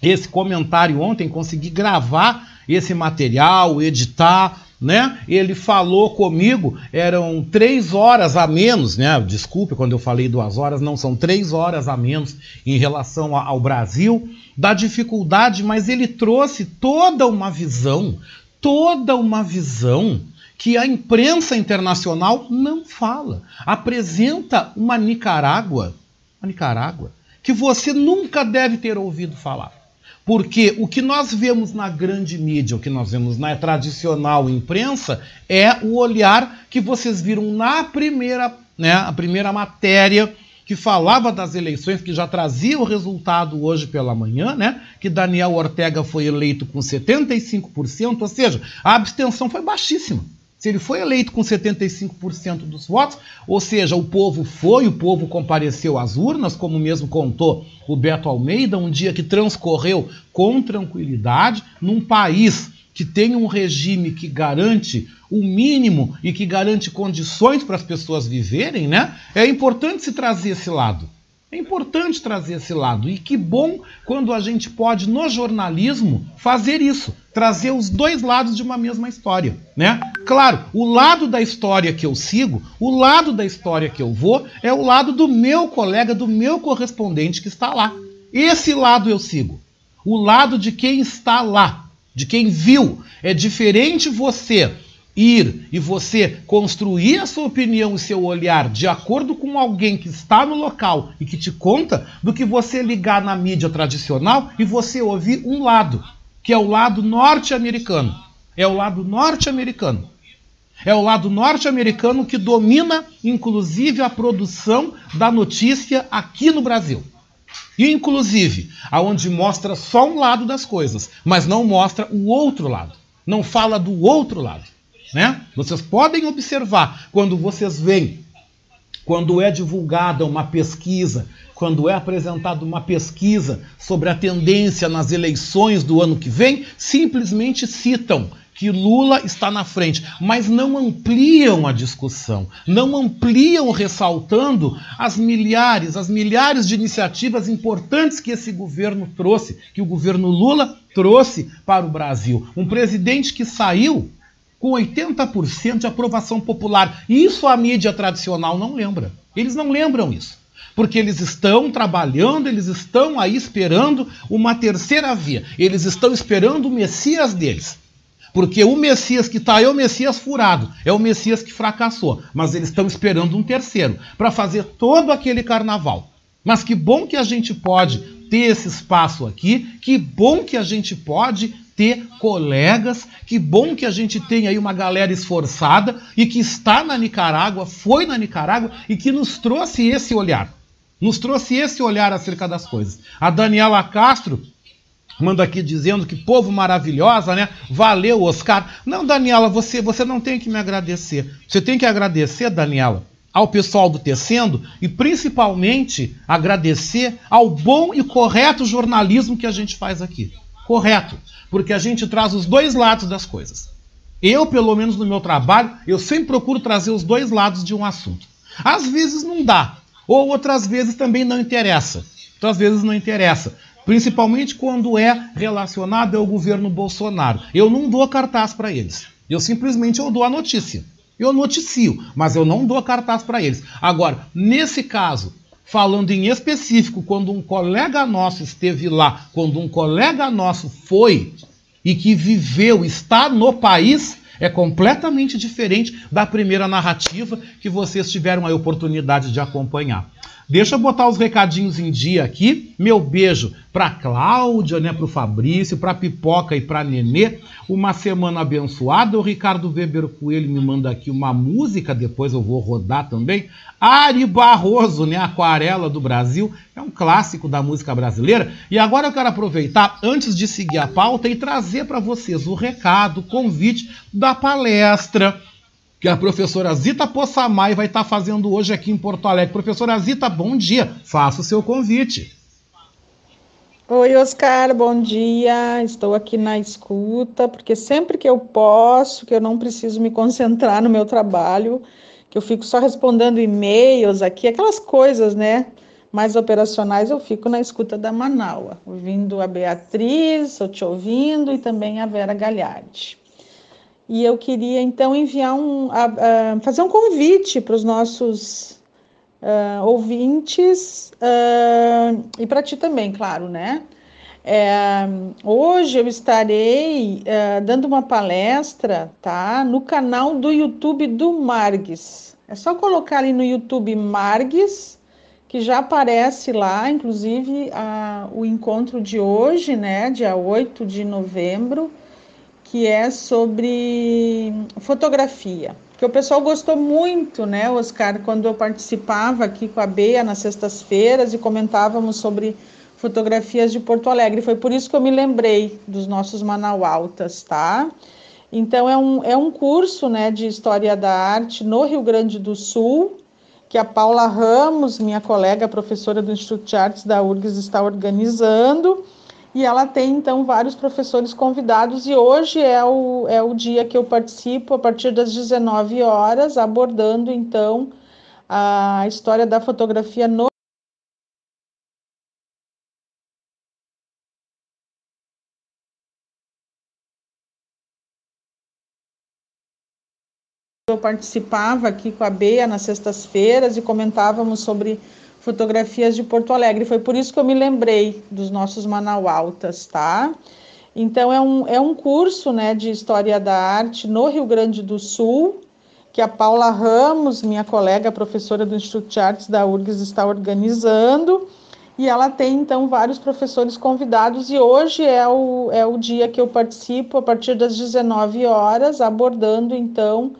esse comentário ontem, conseguir gravar esse material, editar, né? Ele falou comigo, eram três horas a menos, né? Desculpe quando eu falei duas horas, não são três horas a menos em relação ao Brasil, da dificuldade, mas ele trouxe toda uma visão, toda uma visão que a imprensa internacional não fala. Apresenta uma Nicarágua, uma Nicarágua, que você nunca deve ter ouvido falar. Porque o que nós vemos na grande mídia, o que nós vemos na tradicional imprensa, é o olhar que vocês viram na primeira, né, a primeira matéria que falava das eleições, que já trazia o resultado hoje pela manhã, né? Que Daniel Ortega foi eleito com 75%, ou seja, a abstenção foi baixíssima. Se ele foi eleito com 75% dos votos, ou seja, o povo foi, o povo compareceu às urnas, como mesmo contou o Beto Almeida, um dia que transcorreu com tranquilidade, num país que tem um regime que garante o mínimo e que garante condições para as pessoas viverem, né? É importante se trazer esse lado. É importante trazer esse lado. E que bom quando a gente pode, no jornalismo, fazer isso. Trazer os dois lados de uma mesma história. Né? Claro, o lado da história que eu sigo, o lado da história que eu vou, é o lado do meu colega, do meu correspondente que está lá. Esse lado eu sigo. O lado de quem está lá, de quem viu. É diferente você ir e você construir a sua opinião e seu olhar de acordo com alguém que está no local e que te conta, do que você ligar na mídia tradicional e você ouvir um lado, que é o lado norte-americano. É o lado norte-americano. É o lado norte-americano que domina, inclusive, a produção da notícia aqui no Brasil. Inclusive, aonde mostra só um lado das coisas, mas não mostra o outro lado. Não fala do outro lado. Né? Vocês podem observar quando vocês veem, quando é divulgada uma pesquisa, quando é apresentada uma pesquisa sobre a tendência nas eleições do ano que vem, simplesmente citam que Lula está na frente, mas não ampliam a discussão, não ampliam ressaltando as milhares, as milhares de iniciativas importantes que esse governo trouxe, que o governo Lula trouxe para o Brasil. Um presidente que saiu com 80% de aprovação popular. Isso a mídia tradicional não lembra. Eles não lembram isso. Porque eles estão trabalhando, eles estão aí esperando uma terceira via. Eles estão esperando o Messias deles. Porque o Messias que está aí é o Messias furado, é o Messias que fracassou. Mas eles estão esperando um terceiro para fazer todo aquele carnaval. Mas que bom que a gente pode ter esse espaço aqui, que bom que a gente pode ter colegas. Que bom que a gente tem aí uma galera esforçada e que está na Nicarágua, foi na Nicarágua e que nos trouxe esse olhar. Nos trouxe esse olhar acerca das coisas. A Daniela Castro manda aqui dizendo que povo maravilhosa, né? Valeu, Oscar. Não, Daniela, você, você não tem que me agradecer. Você tem que agradecer, Daniela, ao pessoal do Tecendo e principalmente agradecer ao bom e correto jornalismo que a gente faz aqui. Correto porque a gente traz os dois lados das coisas. Eu, pelo menos no meu trabalho, eu sempre procuro trazer os dois lados de um assunto. Às vezes não dá, ou outras vezes também não interessa. Outras vezes não interessa, principalmente quando é relacionado ao governo Bolsonaro. Eu não dou cartaz para eles. Eu simplesmente eu dou a notícia. Eu noticio, mas eu não dou cartaz para eles. Agora, nesse caso, falando em específico, quando um colega nosso esteve lá, quando um colega nosso foi e que viveu, está no país, é completamente diferente da primeira narrativa que vocês tiveram a oportunidade de acompanhar. Deixa eu botar os recadinhos em dia aqui. Meu beijo para Cláudia, né, para o Fabrício, para Pipoca e para Nenê. Uma semana abençoada. O Ricardo Weber Coelho me manda aqui uma música, depois eu vou rodar também. Ari Barroso, né, Aquarela do Brasil, é um clássico da música brasileira. E agora eu quero aproveitar, antes de seguir a pauta, e trazer para vocês o recado, o convite da palestra que a professora Zita Possamay vai estar fazendo hoje aqui em Porto Alegre. Professora Zita, bom dia. Faça o seu convite. Oi, Oscar, bom dia. Estou aqui na escuta, porque sempre que eu posso, que eu não preciso me concentrar no meu trabalho, que eu fico só respondendo e-mails aqui, aquelas coisas, né? Mais operacionais, eu fico na escuta da Manaua, ouvindo a Beatriz, eu te ouvindo, e também a Vera Galhardi e eu queria então enviar um, fazer um convite para os nossos uh, ouvintes uh, e para ti também, claro, né? É, hoje eu estarei uh, dando uma palestra, tá? No canal do YouTube do Margues. É só colocar ali no YouTube Margues, que já aparece lá, inclusive a, o encontro de hoje, né? Dia 8 de novembro que é sobre fotografia. Que o pessoal gostou muito, né, Oscar, quando eu participava aqui com a Bea nas sextas-feiras e comentávamos sobre fotografias de Porto Alegre. Foi por isso que eu me lembrei dos nossos Manaualtas, tá? Então é um, é um curso né, de História da Arte no Rio Grande do Sul, que a Paula Ramos, minha colega professora do Instituto de Artes da URGS, está organizando e ela tem então vários professores convidados. E hoje é o, é o dia que eu participo a partir das 19 horas, abordando então a história da fotografia no eu participava aqui com a Bea nas sextas-feiras e comentávamos sobre fotografias de Porto Alegre. Foi por isso que eu me lembrei dos nossos Manaualtas, tá? Então é um, é um curso né, de História da Arte no Rio Grande do Sul, que a Paula Ramos, minha colega professora do Instituto de Artes da URGS, está organizando. E ela tem, então, vários professores convidados, e hoje é o, é o dia que eu participo, a partir das 19 horas, abordando, então,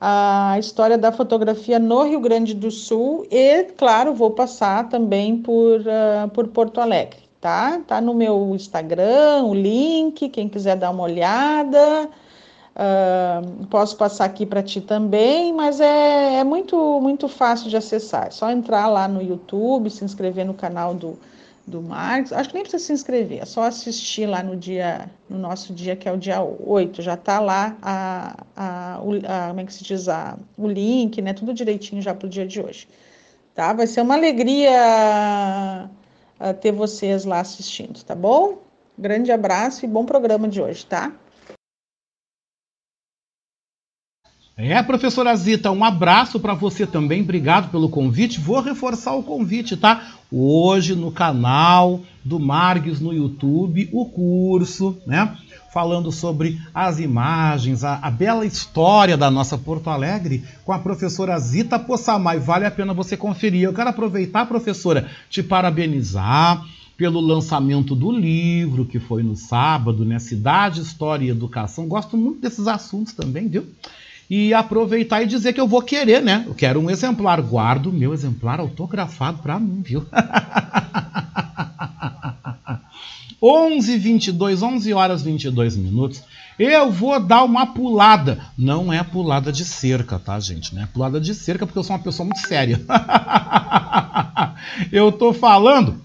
a história da fotografia no Rio Grande do Sul e, claro, vou passar também por, uh, por Porto Alegre, tá? Tá no meu Instagram, o link, quem quiser dar uma olhada. Uh, posso passar aqui para ti também, mas é, é muito, muito fácil de acessar. É só entrar lá no YouTube, se inscrever no canal do, do Marcos. Acho que nem precisa se inscrever, é só assistir lá no dia, no nosso dia, que é o dia 8. Já está lá a, a, a, como é que se diz, a, o link, né? Tudo direitinho já para o dia de hoje. Tá? Vai ser uma alegria ter vocês lá assistindo, tá bom? Grande abraço e bom programa de hoje, tá? É, professora Zita, um abraço para você também. Obrigado pelo convite. Vou reforçar o convite, tá? Hoje no canal do Margues no YouTube, o curso, né? Falando sobre as imagens, a, a, bela história da nossa Porto Alegre com a professora Zita Possamay. Vale a pena você conferir. Eu quero aproveitar, professora, te parabenizar pelo lançamento do livro, que foi no sábado, né? Cidade, História e Educação. Gosto muito desses assuntos também, viu? E aproveitar e dizer que eu vou querer, né? Eu quero um exemplar, guardo meu exemplar autografado para mim, viu? 11 22, 11 horas 22 minutos. Eu vou dar uma pulada. Não é pulada de cerca, tá, gente? Não é pulada de cerca porque eu sou uma pessoa muito séria. eu tô falando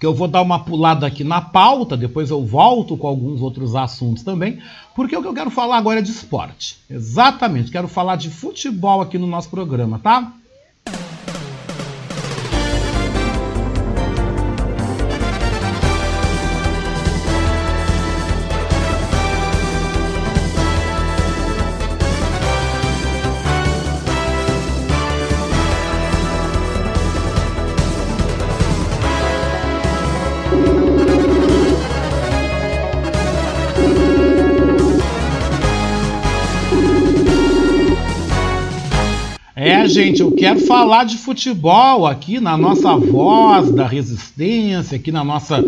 que eu vou dar uma pulada aqui na pauta, depois eu volto com alguns outros assuntos também, porque o que eu quero falar agora é de esporte. Exatamente, quero falar de futebol aqui no nosso programa, tá? Gente, eu quero falar de futebol aqui na nossa voz da resistência, aqui na nossa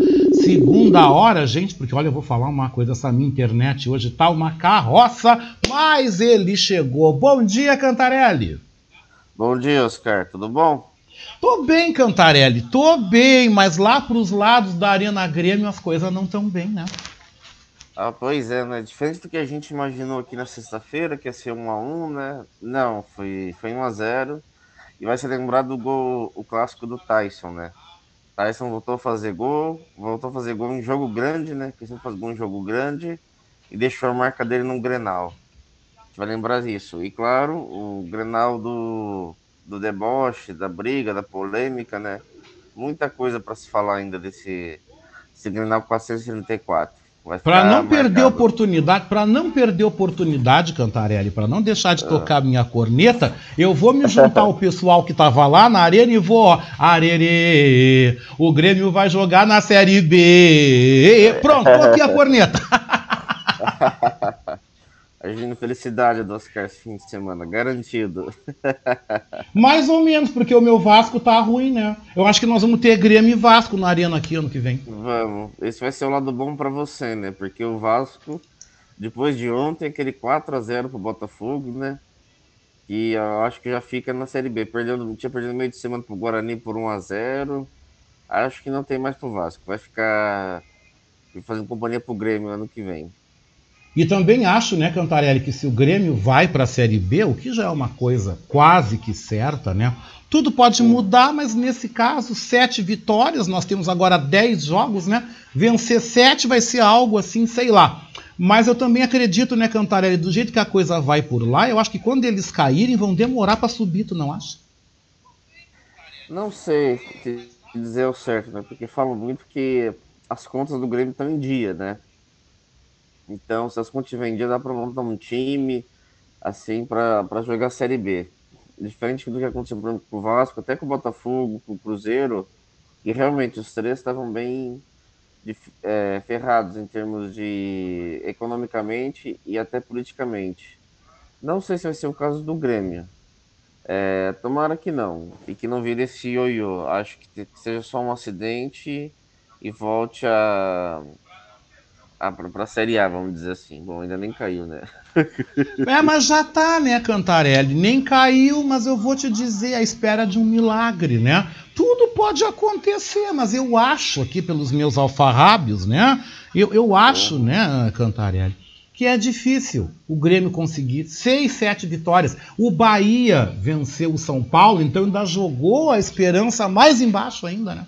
segunda hora, gente, porque olha, eu vou falar uma coisa, essa minha internet hoje tá uma carroça, mas ele chegou. Bom dia, Cantarelli. Bom dia, Oscar, tudo bom? Tô bem, Cantarelli, tô bem, mas lá pros lados da Arena Grêmio as coisas não tão bem, né? Ah, pois é, né? Diferente do que a gente imaginou aqui na sexta-feira, que ia ser 1x1, né? Não, foi, foi 1x0. E vai ser lembrado do gol, o clássico do Tyson, né? Tyson voltou a fazer gol, voltou a fazer gol em jogo grande, né? Que sempre faz gol em jogo grande e deixou a marca dele num Grenal. A gente vai lembrar disso. E claro, o Grenal do, do deboche, da briga, da polêmica, né? Muita coisa para se falar ainda desse, desse Grenal 434. Para não perder oportunidade, para não perder oportunidade, Cantarelli, para não deixar de tocar minha corneta, eu vou me juntar ao pessoal que tava lá na arena e vou, ó, arerê, o Grêmio vai jogar na Série B. Pronto, toquei a corneta. Agindo felicidade do Oscar esse fim de semana, garantido. Mais ou menos, porque o meu Vasco tá ruim, né? Eu acho que nós vamos ter Grêmio e Vasco na arena aqui ano que vem. Vamos. Esse vai ser o lado bom para você, né? Porque o Vasco, depois de ontem, aquele 4 a 0 pro Botafogo, né? E eu acho que já fica na Série B. Perdendo, tinha perdido meio de semana pro Guarani por 1 a 0 Acho que não tem mais pro Vasco. Vai ficar fazendo companhia pro Grêmio ano que vem. E também acho, né, Cantarelli, que se o Grêmio vai para a Série B, o que já é uma coisa quase que certa, né? Tudo pode mudar, mas nesse caso, sete vitórias, nós temos agora dez jogos, né? Vencer sete vai ser algo assim, sei lá. Mas eu também acredito, né, Cantarelli, do jeito que a coisa vai por lá, eu acho que quando eles caírem, vão demorar para subir, tu não acha? Não sei dizer o certo, né? Porque falam muito que as contas do Grêmio estão em dia, né? Então, se as contas estiverem em dia, dá para montar um time assim para jogar a Série B. Diferente do que aconteceu com o Vasco, até com o Botafogo, com o Cruzeiro, e realmente os três estavam bem de, é, ferrados em termos de economicamente e até politicamente. Não sei se vai ser o caso do Grêmio. É, tomara que não. E que não vire esse ioiô. Acho que, que seja só um acidente e volte a, ah, pra, pra Série A, vamos dizer assim. Bom, ainda nem caiu, né? é, mas já tá, né, Cantarelli? Nem caiu, mas eu vou te dizer, a espera de um milagre, né? Tudo pode acontecer, mas eu acho aqui pelos meus alfarrábios, né? Eu, eu acho, né, Cantarelli, que é difícil o Grêmio conseguir seis, sete vitórias. O Bahia venceu o São Paulo, então ainda jogou a esperança mais embaixo ainda, né?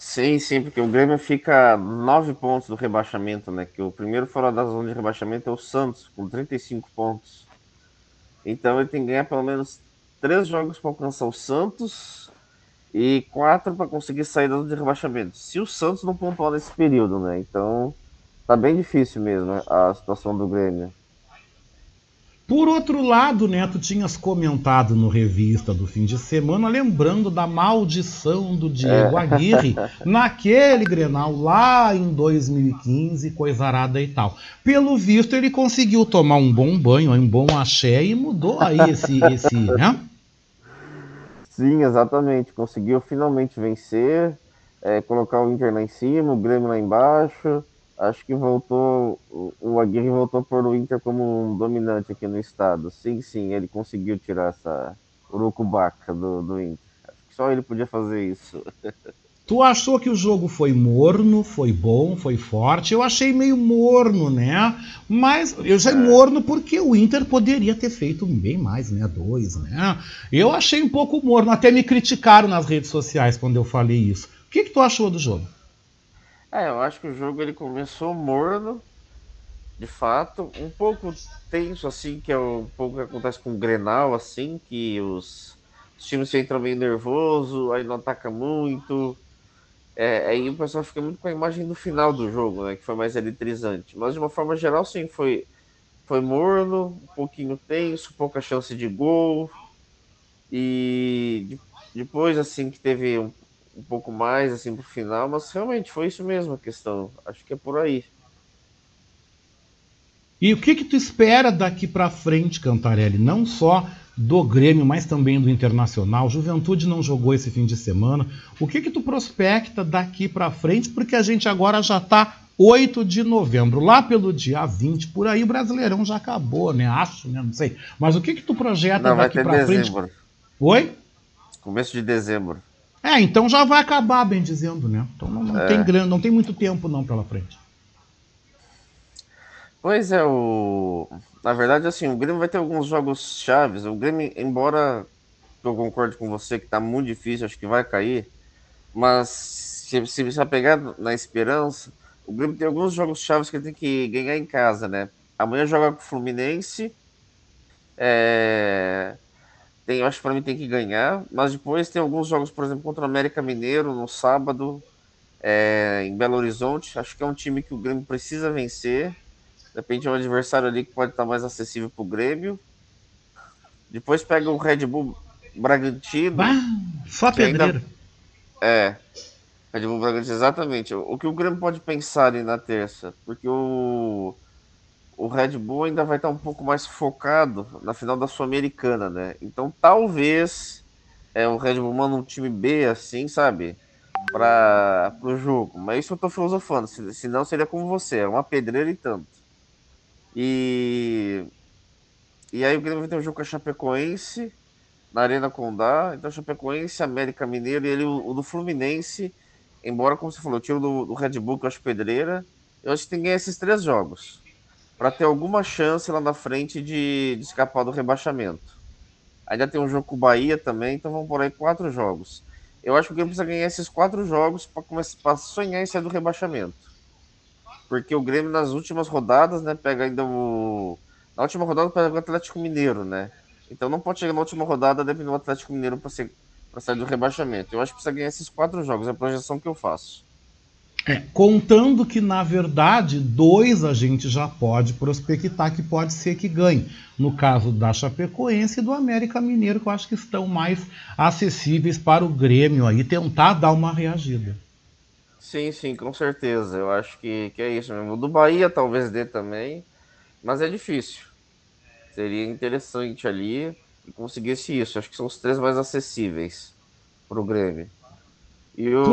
Sim, sim, porque o Grêmio fica nove pontos do rebaixamento, né? Que o primeiro fora da zona de rebaixamento é o Santos, com 35 pontos. Então ele tem que ganhar pelo menos três jogos para alcançar o Santos e quatro para conseguir sair da zona de rebaixamento. Se o Santos não pontuar nesse período, né? Então tá bem difícil mesmo a situação do Grêmio. Por outro lado, tu tinhas comentado no revista do fim de semana, lembrando da maldição do Diego é. Aguirre naquele Grenal lá em 2015, coisa arada e tal. Pelo visto, ele conseguiu tomar um bom banho, um bom axé e mudou aí esse, esse né? Sim, exatamente. Conseguiu finalmente vencer, é, colocar o Inter lá em cima, o Grêmio lá embaixo acho que voltou, o Aguirre voltou por o Inter como um dominante aqui no estado. Sim, sim, ele conseguiu tirar essa urucubaca do, do Inter. Acho que só ele podia fazer isso. Tu achou que o jogo foi morno, foi bom, foi forte? Eu achei meio morno, né? Mas eu achei é. morno porque o Inter poderia ter feito bem mais, né? Dois, né? Eu achei um pouco morno. Até me criticaram nas redes sociais quando eu falei isso. O que, que tu achou do jogo? É, eu acho que o jogo ele começou morno, de fato, um pouco tenso, assim, que é um pouco que acontece com o Grenal, assim, que os, os times entram meio nervoso, aí não ataca muito. É, aí o pessoal fica muito com a imagem do final do jogo, né? Que foi mais eletrizante. Mas de uma forma geral, sim, foi, foi morno, um pouquinho tenso, pouca chance de gol. E depois, assim, que teve um um pouco mais assim pro final, mas realmente foi isso mesmo a questão. Acho que é por aí. E o que que tu espera daqui para frente, Cantarelli? Não só do Grêmio, mas também do Internacional. Juventude não jogou esse fim de semana. O que que tu prospecta daqui para frente? Porque a gente agora já está 8 de novembro, lá pelo dia 20, por aí o Brasileirão já acabou, né? Acho, né? Não sei. Mas o que que tu projeta Não, daqui para frente? dezembro. Oi? Começo de dezembro. É, então já vai acabar, bem dizendo, né? Então não, não É. tem grande, não tem muito tempo não pela frente. Pois é, o. Na verdade, assim, o Grêmio vai ter alguns jogos chaves. O Grêmio, embora eu concorde com você que tá muito difícil, acho que vai cair, mas se, se você pegar na esperança, o Grêmio tem alguns jogos chaves que ele tem que ganhar em casa, né? Amanhã joga com o Fluminense. É... Tem, eu acho que para mim tem que ganhar, mas depois tem alguns jogos, por exemplo, contra o América Mineiro no sábado, é, em Belo Horizonte. Acho que é um time que o Grêmio precisa vencer. De repente é um adversário ali que pode estar mais acessível para o Grêmio. Depois pega o Red Bull Bragantino. Bah, só Que ainda-. É. Red Bull Bragantino, exatamente. O o que o Grêmio pode pensar ali na terça? Porque o, o Red Bull ainda vai estar um pouco mais focado na final da Sul-Americana, né? Então talvez é, o Red Bull manda um time B assim, sabe? Para o jogo. Mas isso eu tô filosofando. se- Senão seria como você, é uma pedreira e tanto. E. E aí o Grêmio vai ter um jogo com a Chapecoense na Arena Condá. Então, Chapecoense, América Mineiro e ele, o, o do Fluminense. Embora, como você falou, eu tiro do, do Red Bull, que eu acho pedreira. Eu acho que tem que ganhar esses três jogos. Para ter alguma chance lá na frente de, de escapar do rebaixamento. Ainda tem um jogo com o Bahia também, então vamos por aí quatro jogos. Eu acho que o Grêmio precisa ganhar esses quatro jogos para começar pra sonhar em sair do rebaixamento. Porque o Grêmio nas últimas rodadas, né, pega ainda o. Na última rodada pega o Atlético Mineiro, né? Então não pode chegar na última rodada dependendo do Atlético Mineiro para ser para sair do rebaixamento. Eu acho que precisa ganhar esses quatro jogos, é a projeção que eu faço. É, contando que, na verdade, dois a gente já pode prospectar que pode ser que ganhe. No caso da Chapecoense e do América Mineiro, que eu acho que estão mais acessíveis para o Grêmio aí tentar dar uma reagida. Sim, sim, com certeza. Eu acho que, que é isso mesmo. O do Bahia talvez dê também, mas é difícil. Seria interessante ali que conseguisse isso. Acho que são os três mais acessíveis para o Grêmio. E o.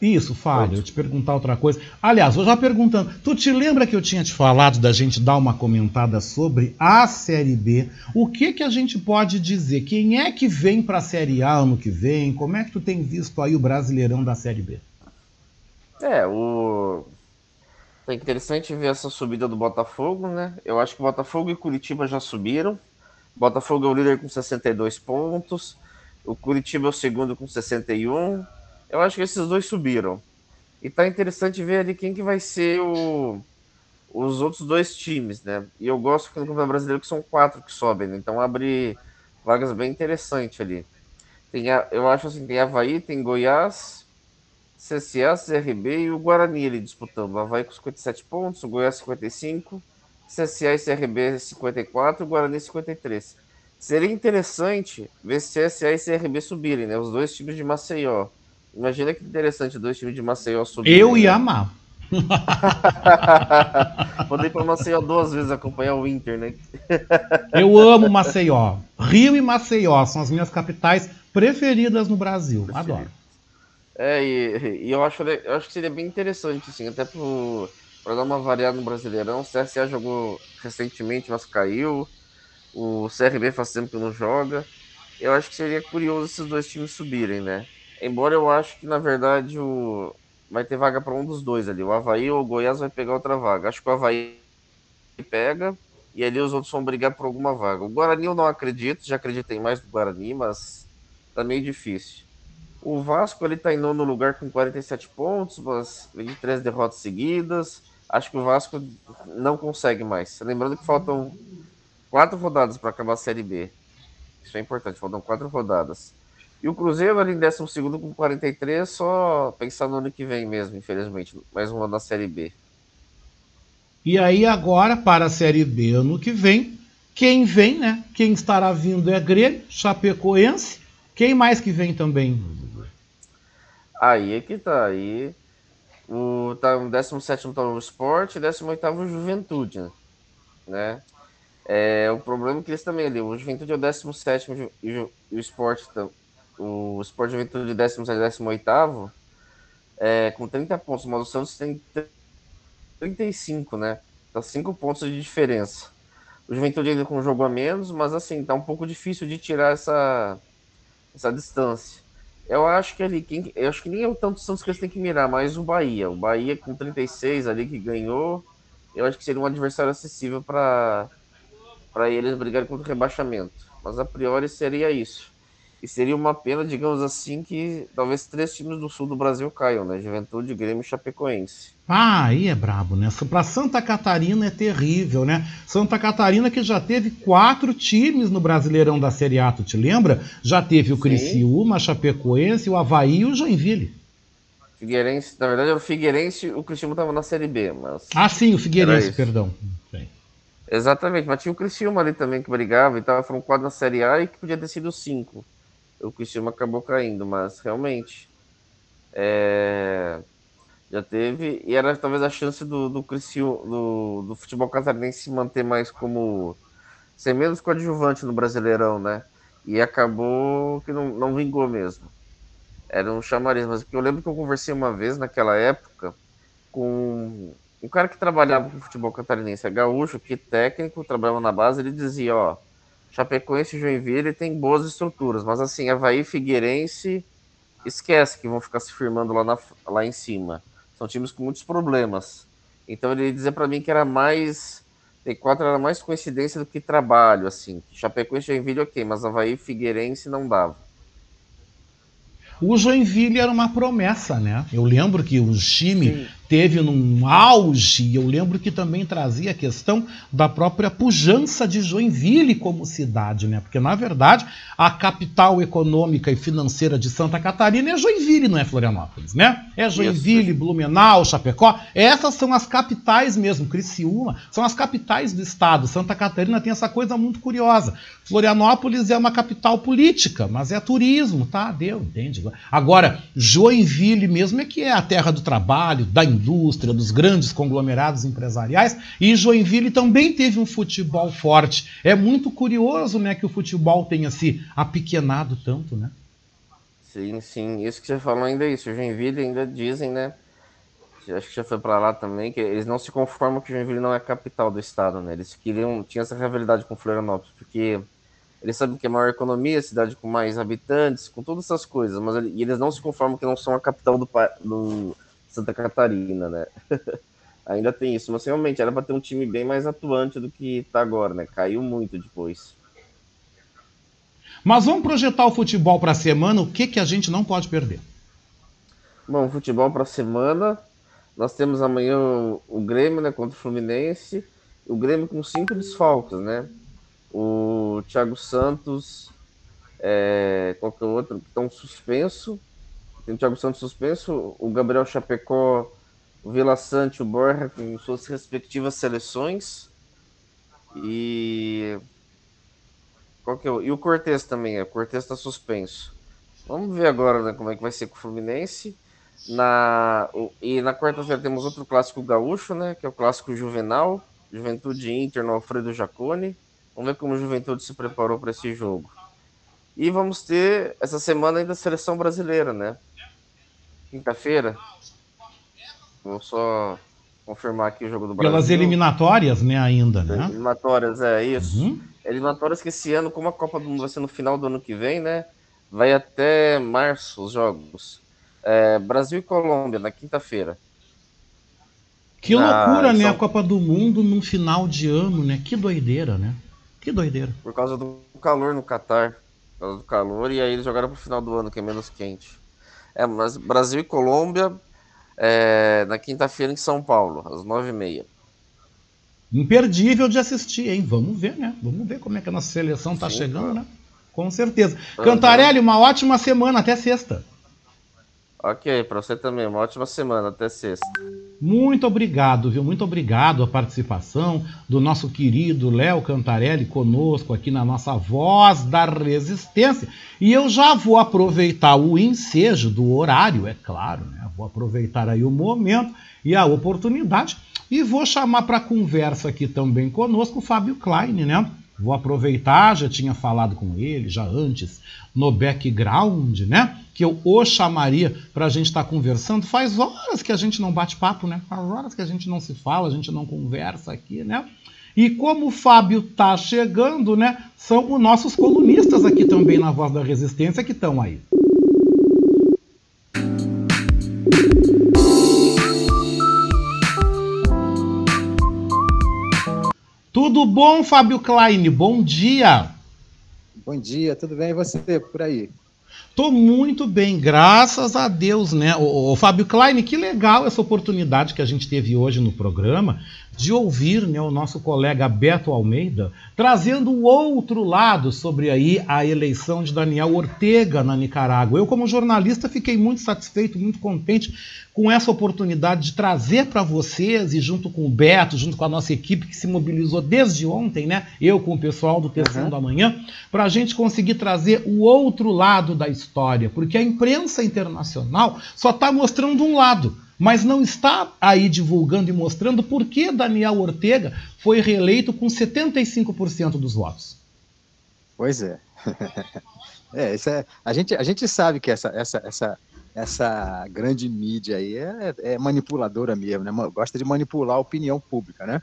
Isso, Fábio, eu te perguntar outra coisa. Aliás, eu já perguntando, tu te lembra que eu tinha te falado da gente dar uma comentada sobre a Série B? O que que a gente pode dizer? Quem é que vem para a Série A ano que vem? Como é que tu tem visto aí o Brasileirão da Série B? É, o. É interessante ver essa subida do Botafogo, né? Eu acho que Botafogo e Curitiba já subiram. Botafogo é o líder com 62 pontos. O Curitiba é o segundo com 61. Eu acho que esses dois subiram. E tá interessante ver ali quem que vai ser o... os outros dois times, né? E eu gosto que no Campeonato Brasileiro que são quatro que sobem, né? Então abre vagas bem interessantes ali. Tem a... Eu acho assim, tem Havaí, tem Goiás, CSA, CRB e o Guarani ali disputando. Havaí com 57 pontos, o Goiás 55, CSA e CRB 54 e Guarani 53. Seria interessante ver CSA e CRB subirem, né? Os dois times de Maceió. Imagina que interessante dois times de Maceió subirem. Eu né? ia amar. Poder ir para Maceió duas vezes acompanhar o Inter, né? Eu amo Maceió. Rio e Maceió são as minhas capitais preferidas no Brasil. Adoro. É, e, e eu, acho, eu acho que seria bem interessante, assim, até para dar uma variada no Brasileirão. O CSA jogou recentemente, mas caiu. O CRB faz tempo que não joga. Eu acho que seria curioso esses dois times subirem, né? Embora eu acho que, na verdade, o... vai ter vaga para um dos dois ali. O Havaí ou o Goiás vai pegar outra vaga. Acho que o Havaí pega e ali os outros vão brigar por alguma vaga. O Guarani eu não acredito, já acreditei mais no Guarani, mas tá meio difícil. O Vasco ele tá em nono lugar com 47 pontos, mas 23 derrotas seguidas. Acho que o Vasco não consegue mais. Lembrando que faltam quatro rodadas para acabar a Série B. Isso é importante, faltam quatro rodadas. E o Cruzeiro ali em 12 com 43, só pensar no ano que vem mesmo, infelizmente. Mais um ano da Série B. E aí agora, para a Série B ano que vem, quem vem, né? Quem estará vindo é Grêmio, Chapecoense. Quem mais que vem também? Aí é que tá. Aí o, tá, o 17 tá o Sport, 18 o Juventude, né? É, o problema é que eles também ali, o Juventude é o 17 e o, Sport, o Sport Juventude 17 e 18 é, com 30 pontos, mas o Santos tem 35, né? Tá 5 pontos de diferença. O Juventude ainda com um jogo a menos, mas assim, tá um pouco difícil de tirar essa, essa distância. Eu acho que ali, quem, eu acho que nem é o tanto Santos que eles têm que mirar, mas o Bahia. O Bahia com 36 ali que ganhou, eu acho que seria um adversário acessível para eles brigarem contra o rebaixamento. Mas a priori seria isso. E seria uma pena, digamos assim, que talvez três times do sul do Brasil caiam, né? Juventude, Grêmio e Chapecoense. Ah, aí é brabo, né? Para Santa Catarina é terrível, né? Santa Catarina que já teve quatro times no Brasileirão da Série A, tu te lembra? Já teve o Sim. Criciúma, Chapecoense, o Havaí e o Joinville. Figueirense, na verdade era o Figueirense, o Criciúma estava na Série B, mas... Ah, sim, o Figueirense, perdão. Sim. Exatamente, mas tinha o Criciúma ali também que brigava e tal, foram quatro na Série A e que podia ter sido cinco o Criciúma acabou caindo, mas realmente é, já teve, e era talvez a chance do, do, do, do futebol catarinense se manter mais como ser menos coadjuvante no Brasileirão, né? E acabou que não, não vingou mesmo. Era um chamariz, mas eu lembro que eu conversei uma vez naquela época com um cara que trabalhava com futebol catarinense, é gaúcho, que técnico, trabalhava na base, ele dizia, ó, Chapecoense e Joinville tem boas estruturas, mas assim, Havaí e Figueirense, esquece que vão ficar se firmando lá, na, lá em cima. São times com muitos problemas. Então ele dizia para mim que era mais. T4 era mais coincidência do que trabalho, assim. Chapecoense e Joinville, ok, mas Havaí e Figueirense não dava. O Joinville era uma promessa, né? Eu lembro que o time teve num auge, eu lembro que também trazia a questão da própria pujança de Joinville como cidade, né? Porque na verdade a capital econômica e financeira de Santa Catarina é Joinville, não é Florianópolis, né? É Joinville, Isso. Blumenau, Chapecó, essas são as capitais mesmo, Criciúma, são as capitais do estado. Santa Catarina tem essa coisa muito curiosa. Florianópolis é uma capital política, mas é turismo, tá? Deu, entende? Agora, Joinville mesmo é que é a terra do trabalho, da indústria, dos grandes conglomerados empresariais, e Joinville também teve um futebol forte. É muito curioso né, que o futebol tenha se apequenado tanto, né? Sim, sim. Isso que você falou ainda é isso. Joinville ainda dizem, né? Acho que já foi para lá também, que eles não se conformam que Joinville não é a capital do estado, né? Eles queriam, tinha essa rivalidade com Florianópolis, porque eles sabem que é a maior economia, cidade com mais habitantes, com todas essas coisas, mas eles não se conformam que não são a capital do, do, Santa Catarina, né? Ainda tem isso, mas realmente era para ter um time bem mais atuante do que está agora, né? Caiu muito depois. Mas vamos projetar o futebol para a semana, o que, que a gente não pode perder? Bom, futebol para a semana, nós temos amanhã o, Grêmio né, contra o Fluminense, o Grêmio com cinco desfalques, né? O Thiago Santos, é, qualquer outro, que estão suspenso, tem o Thiago Santos suspenso, o Gabriel Chapecó, o Vila Sante, o Borja com suas respectivas seleções. E. Qual que é o... E o Cortez também, o Cortez está suspenso. Vamos ver agora né, como é que vai ser com o Fluminense. Na... E na quarta-feira temos outro clássico gaúcho, né? Que é o clássico Juvenal. Juventude Inter no Alfredo Jacone. Vamos ver como o Juventude se preparou para esse jogo. E vamos ter essa semana ainda a seleção brasileira, né? Quinta-feira. Vou só confirmar aqui o jogo do Brasil. Pelas eliminatórias, né, ainda, né? Eliminatórias, é isso. Uhum. Eliminatórias que esse ano, como a Copa do Mundo vai ser no final do ano que vem, né? Vai até março os jogos. É, Brasil e Colômbia, na quinta-feira. Que loucura, né? São... A Copa do Mundo no final de ano, né? Que doideira, né? Que doideira. Por causa do calor no Catar. Por causa do calor, e aí eles jogaram pro final do ano, que é menos quente. É, mas Brasil e Colômbia é, na quinta-feira em São Paulo, às nove e meia. Imperdível de assistir, hein? Vamos ver, né? Vamos ver como é que a nossa seleção tá Sim, chegando, cara. né? Com certeza. Cantarelli, uma ótima semana, até sexta. Ok, para você também, uma ótima semana, até sexta. Muito obrigado, viu? Muito obrigado a participação do nosso querido Léo Cantarelli conosco aqui na nossa Voz da Resistência. E eu já vou aproveitar o ensejo do horário, é claro, né? Vou aproveitar aí o momento e a oportunidade E vou chamar para conversa aqui também conosco o Fábio Klein, né? Vou aproveitar, já tinha falado com ele já antes no background, né? Que eu o chamaria para a gente estar tá conversando. Faz horas que a gente não bate papo, né? Faz horas que a gente não se fala, a gente não conversa aqui, né? E como o Fábio tá chegando, né? São os nossos colunistas aqui também na Voz da Resistência que estão aí. Tudo bom, Fábio Klein? Bom dia. Bom dia, tudo bem e você por aí? Tô muito bem, graças a Deus, né? O, o, Fábio Klein, que legal essa oportunidade que a gente teve hoje no programa de ouvir né, o nosso colega Beto Almeida trazendo o outro lado sobre aí a eleição de Daniel Ortega na Nicarágua. Eu, como jornalista, fiquei muito satisfeito, muito contente com essa oportunidade de trazer para vocês e junto com o Beto, junto com a nossa equipe que se mobilizou desde ontem, né? Eu com o pessoal do Terceiro uhum. da Manhã, para a gente conseguir trazer o outro lado da história, porque a imprensa internacional só está mostrando um lado mas não está aí divulgando e mostrando por que Daniel Ortega foi reeleito com 75% dos votos. Pois é. é, é a, gente, a gente sabe que essa, essa, essa, essa grande mídia aí é, é manipuladora mesmo, né? gosta de manipular a opinião pública, né?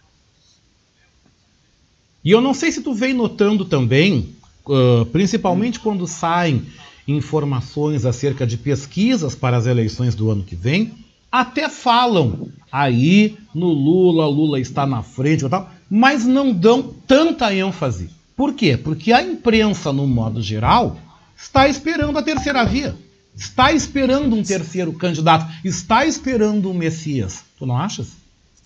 E eu não sei se tu vem notando também, uh, principalmente quando saem informações acerca de pesquisas para as eleições do ano que vem, até falam aí no Lula, Lula está na frente, tal, mas não dão tanta ênfase. Por quê? Porque a imprensa, no modo geral, está esperando a terceira via. Está esperando um terceiro candidato. Está esperando um Messias. Tu não achas?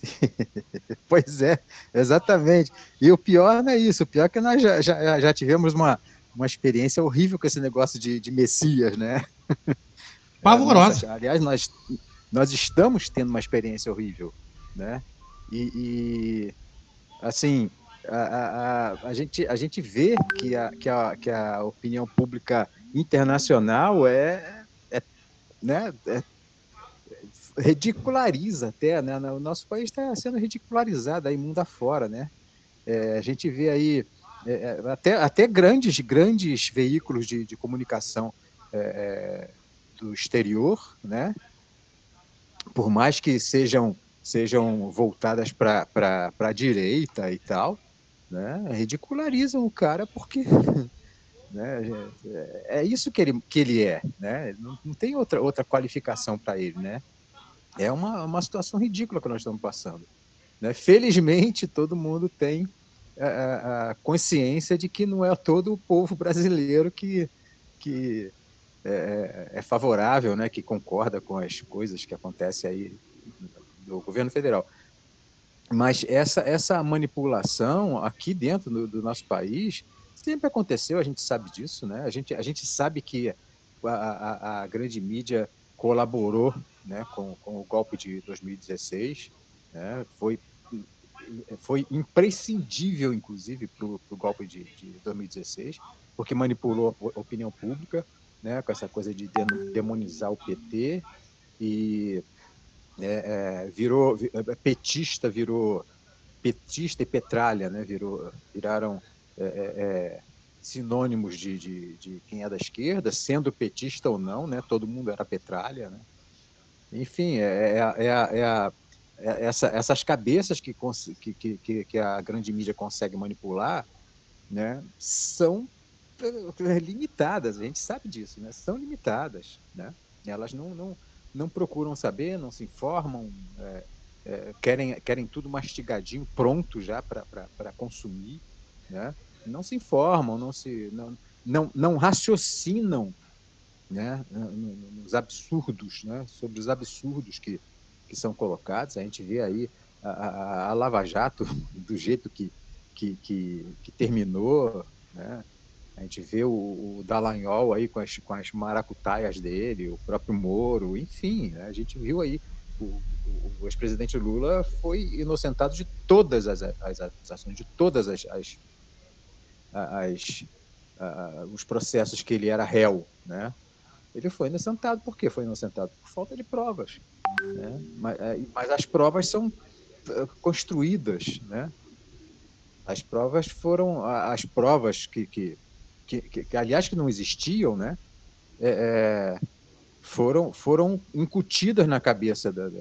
pois é, exatamente. E o pior não é isso. O pior é que nós já, já, já tivemos uma, uma experiência horrível com esse negócio de, de Messias, né? Pavorosa. aliás, nós, nós estamos tendo uma experiência horrível, né? E, e assim, a, a, a, gente, a gente vê que a, que, a, que a opinião pública internacional é, é, né, é ridiculariza até, né? O nosso país está sendo ridicularizado aí mundo afora, né? É, a gente vê aí é, é até, até grandes, grandes veículos de, de comunicação é, é do exterior, né? Por mais que sejam, sejam voltadas para a direita e tal, né, ridicularizam o cara porque né, é, é isso que ele, que ele é, né, não, não tem outra, outra qualificação para ele. Né, é uma, uma situação ridícula que nós estamos passando. Né. Felizmente, todo mundo tem a, a consciência de que não é todo o povo brasileiro que, que é, é, é favorável, né, que concorda com as coisas que acontecem aí do governo federal. Mas essa, essa manipulação aqui dentro do, do, nosso país sempre aconteceu, a gente sabe disso, né? A gente, a gente sabe que a, a, a grande mídia colaborou né, com, com o golpe de 2016, né? foi, foi imprescindível, inclusive, para o golpe de, de 2016, porque manipulou a opinião pública, né, com essa coisa de demonizar o PT e é, é, virou é, petista virou petista e petralha, né, virou viraram é, é, é, sinônimos de, de, de, quem é da esquerda, sendo petista ou não, né, todo mundo era petralha, né. Enfim, é, é, a essa, essas cabeças que, que, que, que a grande mídia consegue manipular, né, são limitadas, a gente sabe disso, né? São limitadas, né? Elas não, não, não procuram saber, não se informam, é, é, querem, querem tudo mastigadinho, pronto já para consumir, né? Não se informam, não se não, não, não raciocinam, né? Nos absurdos, né? Sobre os absurdos que, que são colocados. A gente vê aí a, a, a Lava Jato do jeito que, que, que, que terminou, né? A gente vê o, o Dallagnol aí com as, com as maracutaias dele, o próprio Moro, enfim, né? a gente viu aí o, o, o ex-presidente Lula foi inocentado de todas as, as, as ações, de todas as, as, as os processos que ele era réu, né? Ele foi inocentado por quê? Foi inocentado por falta de provas, né? Mas, é, mas as provas são construídas, né? As provas foram as provas que, que, que, que aliás que não existiam, né? É, é, foram foram incutidas na cabeça da, da,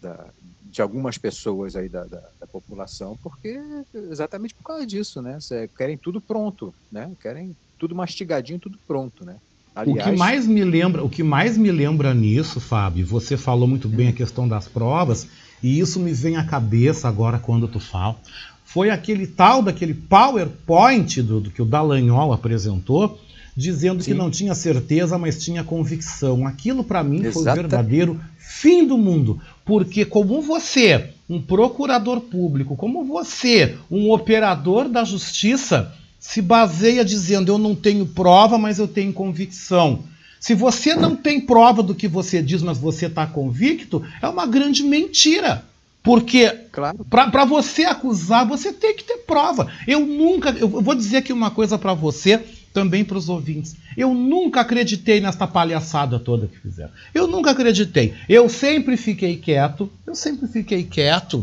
da, de algumas pessoas aí da, população, porque exatamente por causa disso, né? Cê, querem tudo pronto, né? Querem tudo mastigadinho, tudo pronto, né? Aliás... O que mais me lembra, o que mais me lembra nisso, Fábio, você falou muito bem a questão das provas, e isso me vem à cabeça agora quando tu fala, foi aquele tal daquele PowerPoint do, do que o Dallagnol apresentou, dizendo Sim. que não tinha certeza, mas tinha convicção. Aquilo para mim Exata. foi o verdadeiro fim do mundo, porque como você, um procurador público, como você, um operador da justiça, se baseia dizendo eu não tenho prova, mas eu tenho convicção. Se você não tem prova do que você diz, mas você está convicto, é uma grande mentira. Porque claro. para você acusar, você tem que ter prova. Eu nunca, eu vou dizer aqui uma coisa para você, também para os ouvintes. Eu nunca acreditei nesta palhaçada toda que fizeram. Eu nunca acreditei. Eu sempre fiquei quieto, eu sempre fiquei quieto,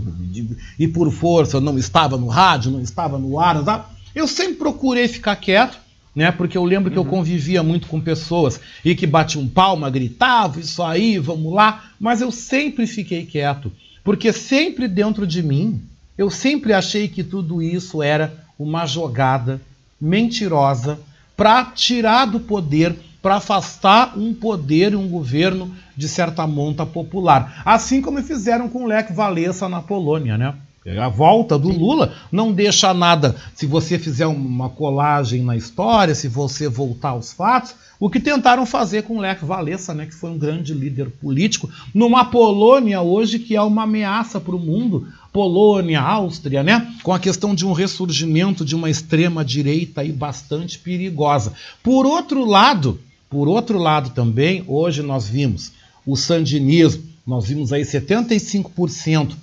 e por força eu não estava no rádio, não estava no ar, eu sempre procurei ficar quieto, né? Porque eu lembro uhum. que eu uhum. convivia muito com pessoas e que batiam palma, gritavam, isso aí, vamos lá, mas eu sempre fiquei quieto. Porque sempre dentro de mim, eu sempre achei que tudo isso era uma jogada mentirosa para tirar do poder, para afastar um poder e um governo de certa monta popular. Assim como fizeram com o Lech Walesa na Polônia, né? A volta do Lula não deixa nada. Se você fizer uma colagem na história, se você voltar aos fatos, o que tentaram fazer com Lech Walesa, né, que foi um grande líder político, numa Polônia hoje que é uma ameaça para o mundo, Polônia, Áustria, né, com a questão de um ressurgimento de uma extrema direita aí bastante perigosa. Por outro lado, por outro lado também, hoje nós vimos o sandinismo, nós vimos aí 75%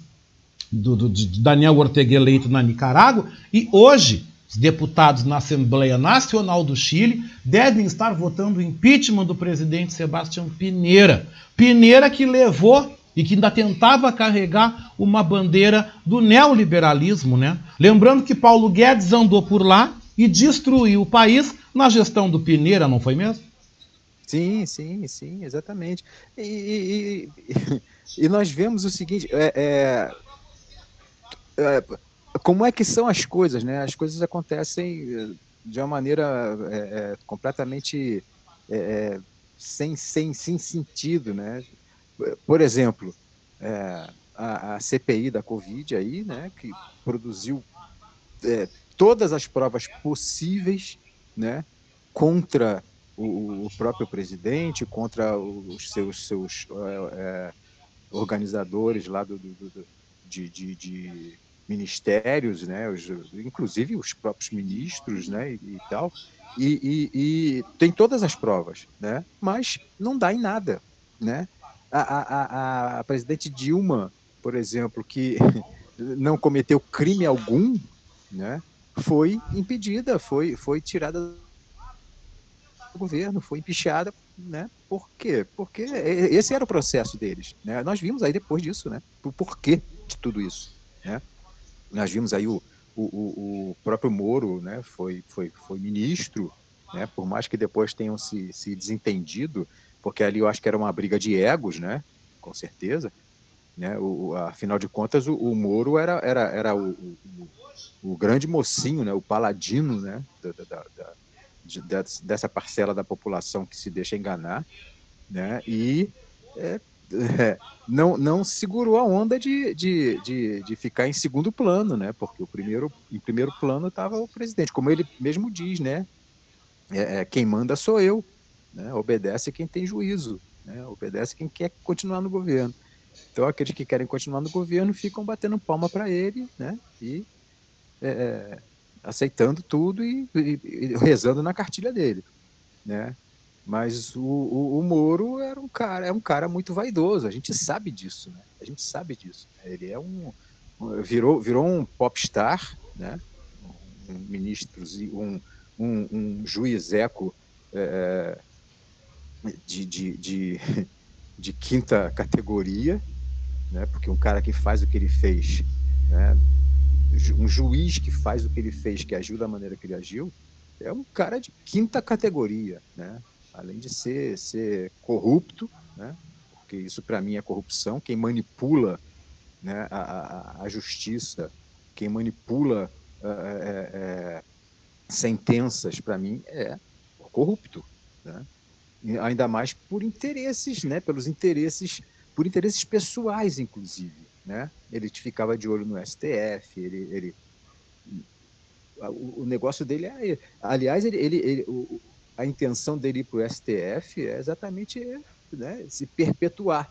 do, do, de Daniel Ortega eleito na Nicarágua, e hoje os deputados na Assembleia Nacional do Chile devem estar votando o impeachment do presidente Sebastião Pineira. Pineira que levou e que ainda tentava carregar uma bandeira do neoliberalismo, né? Lembrando que Paulo Guedes andou por lá e destruiu o país na gestão do Pineira, não foi mesmo? Sim, sim, sim, exatamente. E, e, e, nós vemos o seguinte: é é, como é que são as coisas, né? As coisas acontecem eh, de uma maneira é, é, completamente é, sem, sem, sem sentido, né? Por exemplo, a, a, CPI da Covid aí, né? Que produziu todas as provas possíveis, né? Contra o, o próprio presidente, contra os seus, seus organizadores lá do, do, do de, de, de ministérios, né, os, inclusive os próprios ministros, né, e, e tal, e, e, e, tem todas as provas, né, mas não dá em nada, né. A, a, a, a presidente Dilma, por exemplo, que não cometeu crime algum, né, foi impedida, foi, foi tirada do governo, foi empichada, né? Por quê? Porque esse era o processo deles, né? Nós vimos aí depois disso, né? O porquê de tudo isso, né? Nós vimos aí o, o, o próprio Moro, né, foi, foi, foi ministro, né, por mais que depois tenham se, se desentendido, porque ali eu acho que era uma briga de egos, né, com certeza, né, o, afinal de contas o, o Moro era, era, era o, o, o, grande mocinho, né, o paladino, né, da, da, da de, dessa parcela da população que se deixa enganar, né, e é, é, não, não segurou a onda de, de, de, de, ficar em segundo plano, né? Porque o primeiro, em primeiro plano estava o presidente, como ele mesmo diz, né? É, é, quem manda sou eu, né? obedece quem tem juízo, né? obedece quem quer continuar no governo. Então aqueles que querem continuar no governo ficam batendo palma para ele, né? E é, é, aceitando tudo e, e, e rezando na cartilha dele, né? Mas o, o, o, Moro era um cara, é um cara muito vaidoso. A gente sabe disso, né? A gente sabe disso. Ele é um virou, virou um popstar, né? Um ministro, um, um, um juizeco é, de, de, de, de, quinta categoria, né? Porque um cara que faz o que ele fez, né? Um juiz que faz o que ele fez, que agiu da maneira que ele agiu, é um cara de quinta categoria, né? Além de ser, ser corrupto, né? Porque isso para mim é corrupção. Quem manipula né, a, a, a justiça, quem manipula é, é, sentenças, para mim, é corrupto. Né? ainda mais por interesses, né? pelos interesses, por interesses pessoais, inclusive. Né? Ele ficava de olho no STF, ele, ele o, negócio dele é. Aliás, ele, ele, ele o, a intenção dele ir para o STF é exatamente né, se perpetuar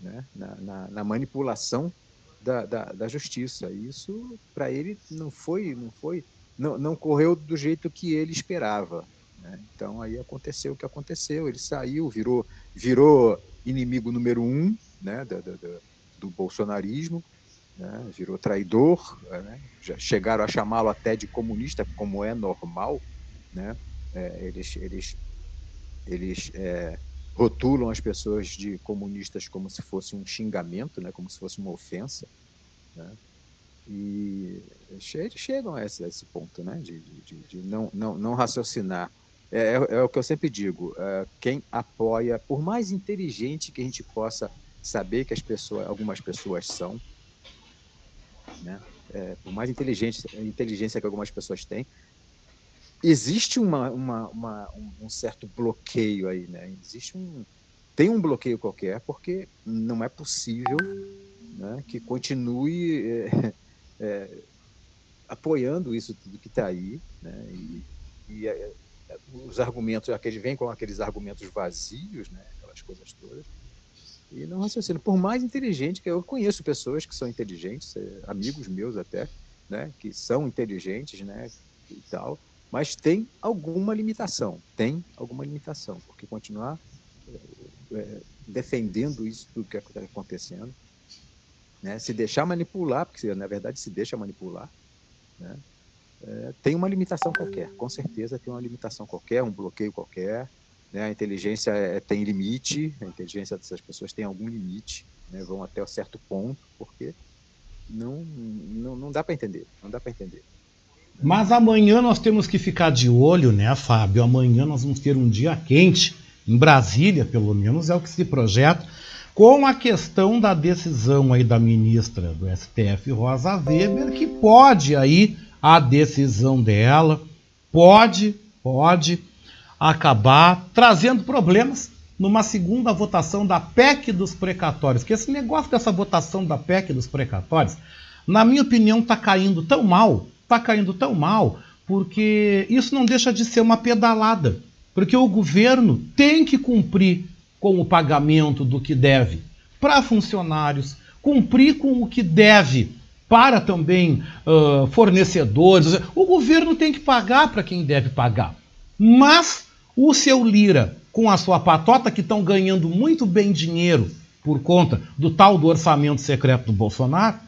né, na, na, na manipulação da, da, da, justiça. Isso, para ele, não foi, não foi, não, não correu do jeito que ele esperava. Né? Então aí aconteceu o que aconteceu. Ele saiu, virou, virou inimigo número um né, do, do, do bolsonarismo, né? virou traidor. Né? Já chegaram a chamá-lo até de comunista, como é normal. Né? É, eles eles, eles é, rotulam as pessoas de comunistas como se fosse um xingamento, né? como se fosse uma ofensa. Né? E eles chegam a esse, a esse ponto né? de, de, de não, não, não raciocinar é, é, é, o que eu sempre digo, é, quem apoia, por mais inteligente que a gente possa saber que as pessoas, algumas pessoas são, né? É, por mais inteligente, inteligência que algumas pessoas têm, existe uma, uma, uma, um certo bloqueio aí, né? Existe um, tem um bloqueio qualquer, porque não é possível né, que continue é, é, apoiando isso tudo que está aí, né? E, e é, os argumentos, aqueles vêm com aqueles argumentos vazios, né, aquelas coisas todas, e não raciocina. Por mais inteligente que eu conheço pessoas que são inteligentes, é, amigos meus até, né, que são inteligentes, né, e tal, mas tem alguma limitação, tem alguma limitação, porque continuar é, defendendo isso tudo que está acontecendo, né, se deixar manipular, porque na verdade se deixa manipular, né, é, tem uma limitação qualquer, com certeza tem uma limitação qualquer, um bloqueio qualquer. Né? A inteligência é, tem limite, a inteligência dessas pessoas tem algum limite, né? vão até um certo ponto, porque não, não, não dá para entender, não dá para entender. Mas amanhã nós temos que ficar de olho, né, Fábio? Amanhã nós vamos ter um dia quente, em Brasília, pelo menos, é o que se projeta, com a questão da decisão aí da ministra do STF, Rosa Weber, que pode aí a decisão dela pode, pode acabar trazendo problemas numa segunda votação da PEC dos precatórios. Que esse negócio dessa votação da PEC dos precatórios, na minha opinião, está caindo tão mal, está caindo tão mal, porque isso não deixa de ser uma pedalada. Porque o governo tem que cumprir com o pagamento do que deve para funcionários, cumprir com o que deve para também uh, fornecedores. O governo tem que pagar para quem deve pagar. Mas o seu Lira, com a sua patota, que estão ganhando muito bem dinheiro por conta do tal do orçamento secreto do Bolsonaro,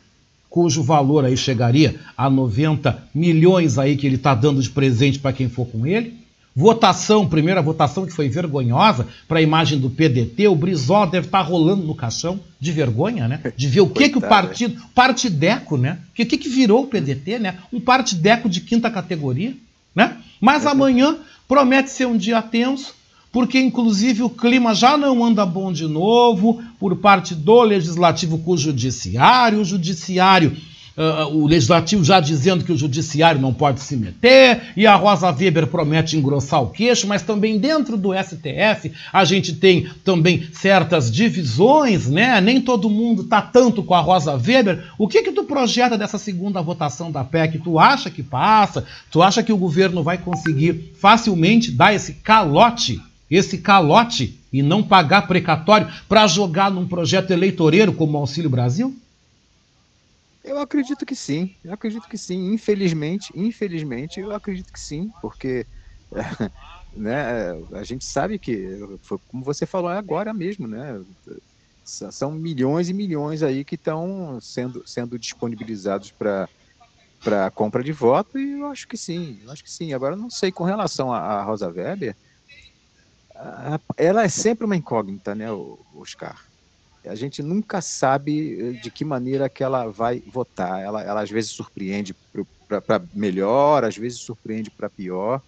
cujo valor aí chegaria a 90 milhões aí que ele está dando de presente para quem for com ele, Votação, primeira votação que foi vergonhosa para a imagem do PDT, o Brizola deve estar tá rolando no caixão de vergonha, né? De ver o que, que o partido, partideco, né? O que, que, que virou o PDT, né? Um partideco de quinta categoria, né? Mas é. amanhã promete ser um dia tenso, porque inclusive o clima já não anda bom de novo por parte do legislativo com o judiciário, o judiciário uh, o legislativo já dizendo que o judiciário não pode se meter, e a Rosa Weber promete engrossar o queixo, mas também dentro do STF a gente tem também certas divisões, né? Nem todo mundo tá tanto com a Rosa Weber. O que que tu projeta dessa segunda votação da PEC? Tu acha que passa? Tu acha que o governo vai conseguir facilmente dar esse calote, esse calote e não pagar precatório para jogar num projeto eleitoreiro como o Auxílio Brasil? Eu acredito que sim, eu acredito que sim. Infelizmente, infelizmente, eu acredito que sim, porque né, a gente sabe que, como você falou agora mesmo, né, são milhões e milhões aí que estão sendo, sendo disponibilizados para para compra de voto e eu acho que sim, eu acho que sim. Agora não sei com relação a, Rosa Weber, ela é sempre uma incógnita, né, Oscar? a gente nunca sabe eh, de que maneira que ela vai votar. Ela, ela às vezes surpreende para melhor, às vezes surpreende para pior.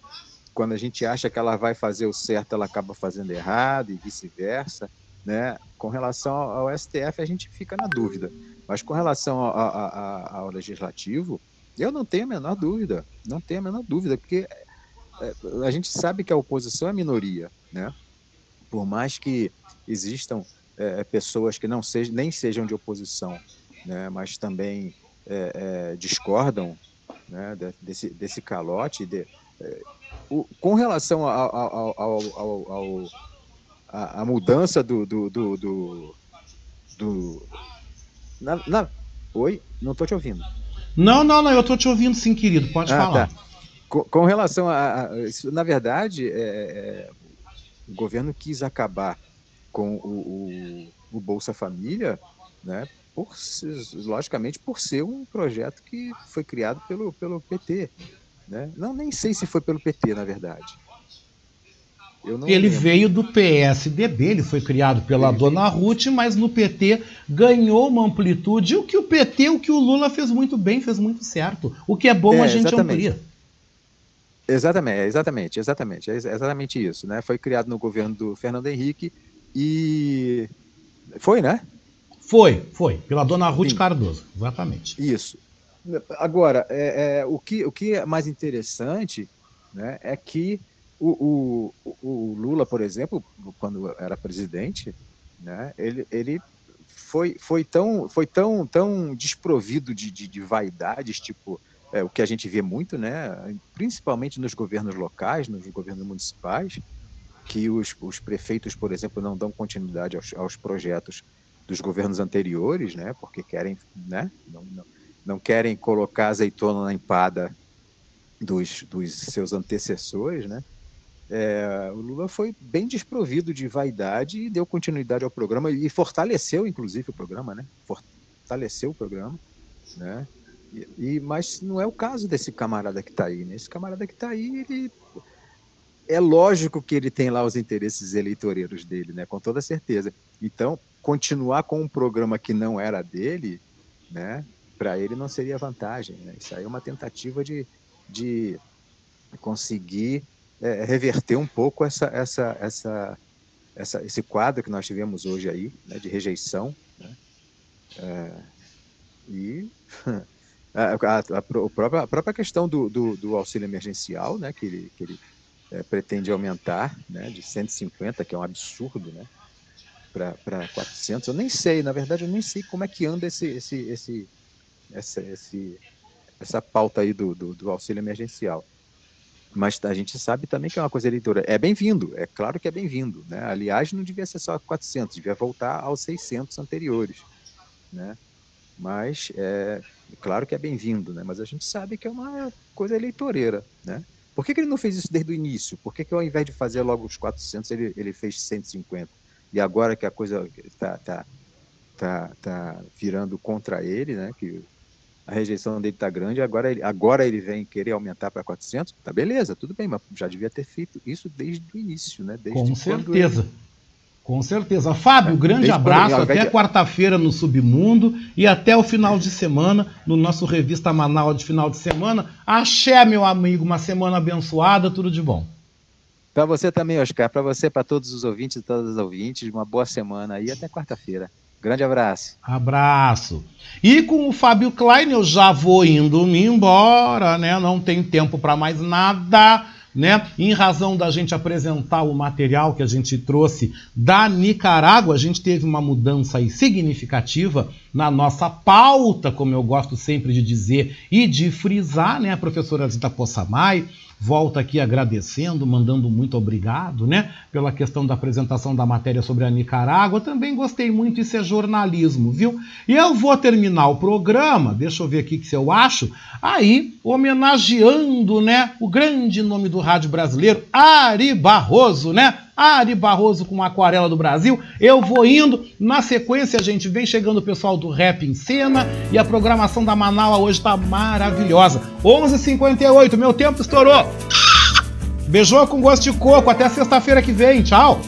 Quando a gente acha que ela vai fazer o certo, ela acaba fazendo errado e vice-versa. Né? Com relação ao STF, a gente fica na dúvida. Mas com relação ao, ao, ao legislativo, eu não tenho a menor dúvida. Não tenho a menor dúvida, porque a gente sabe que a oposição é minoria. Né? Por mais que existam é, é, pessoas que não sejam, nem sejam de oposição, né, mas também é, é, discordam né, desse, desse calote. De, é, o, com relação ao, ao, ao, ao a, a, mudança do. do, do, do, do na, na, oi? Não estou te ouvindo. Não, não, não, eu estou te ouvindo sim, querido. Pode ah, falar. Tá. Com, com, relação a, a. Isso, na verdade, é, o governo quis acabar com o, o, o Bolsa Família, né, por, logicamente por ser um projeto que foi criado pelo, pelo PT. Né? Não, nem sei se foi pelo PT, na verdade. ele lembro. veio do PSDB, ele foi criado pela ele dona Ruth, mas no PT ganhou uma amplitude. O que o PT, o que o Lula fez muito bem, fez muito certo. O que é bom é, a gente exatamente. amplia. Exatamente, exatamente, exatamente, é exatamente isso, né? Foi criado no governo do Fernando Henrique e foi, né? Foi, foi, pela dona Ruth Sim. Cardoso, exatamente. Isso. Agora, é, é, o, que, o que é mais interessante né, é que o, o, o, Lula, por exemplo, quando era presidente, né, ele, ele foi, foi, tão, foi tão, tão desprovido de, de, de vaidades, tipo, é, o que a gente vê muito, né, principalmente nos governos locais, nos governos municipais, que os, os prefeitos, por exemplo, não dão continuidade aos, aos projetos dos governos anteriores, né, porque querem, né, não, não, não querem colocar azeitona na empada dos, dos seus antecessores, né, é, o Lula foi bem desprovido de vaidade e deu continuidade ao programa e fortaleceu, inclusive, o programa, né? Fortaleceu o programa, né? E, mas não é o caso desse camarada que está aí, né? Esse camarada que está aí, ele é lógico que ele tem lá os interesses eleitoreiros dele, né? Com toda certeza. Então, continuar com um programa que não era dele, né? Para ele não seria vantagem. Né? Isso aí é uma tentativa de, de conseguir é, reverter um pouco essa, essa, essa, essa, esse quadro que nós tivemos hoje aí, né? De rejeição. Né? É, e a, a, a, própria, a própria questão do, do, do auxílio emergencial, né? Que ele, que ele é, pretende aumentar né, de 150, que é um absurdo, né, para 400. Eu nem sei, na verdade, eu nem sei como é que anda esse, esse, esse, essa, esse, essa pauta aí do, do, do, auxílio emergencial. Mas a gente sabe também que é uma coisa eleitoral. É bem-vindo, é claro que é bem-vindo. Né? Aliás, não devia ser só 400, devia voltar aos 600 anteriores. Né? Mas, é, claro que é bem-vindo, né? mas a gente sabe que é uma coisa eleitoreira. Né? Por que, que, ele não fez isso desde o início? Por que, que ao invés de fazer logo os 400, ele, ele fez 150? E agora que a coisa está tá, tá, tá virando contra ele, né? que a rejeição dele está grande, agora ele, agora ele vem querer aumentar para 400, tá beleza, tudo bem, mas já devia ter feito isso desde o início, né? Desde Com certeza. Ele, com certeza. Fábio, grande Desde abraço. Até quarta-feira no Submundo e até o final de semana no nosso Revista Manaus de final de semana. Axé, meu amigo. Uma semana abençoada. Tudo de bom. Para você também, Oscar. Para você, para todos os ouvintes e todas as ouvintes. Uma boa semana aí. Até quarta-feira. Grande abraço. Abraço. E com o Fábio Klein eu já vou indo me embora, né? Não tem tempo para mais nada né? Em razão da gente apresentar o material que a gente trouxe da Nicarágua, a gente teve uma mudança significativa na nossa pauta, como eu gosto sempre de dizer e de frisar, né? A professora Zita Possamay volta aqui agradecendo, mandando muito obrigado, né, pela questão da apresentação da matéria sobre a Nicarágua. Também gostei muito, isso é jornalismo, viu? E eu vou terminar o programa, deixa eu ver aqui se eu acho, aí homenageando, né, o grande nome do rádio brasileiro, Ari Barroso, né? Ari Barroso com Aquarela do Brasil. Eu vou indo. Na sequência, a gente vem chegando o pessoal do Rap em Cena e a programação da Manaus hoje está maravilhosa. 11h58, meu tempo estourou. Beijou com gosto de coco. Até sexta-feira que vem. Tchau.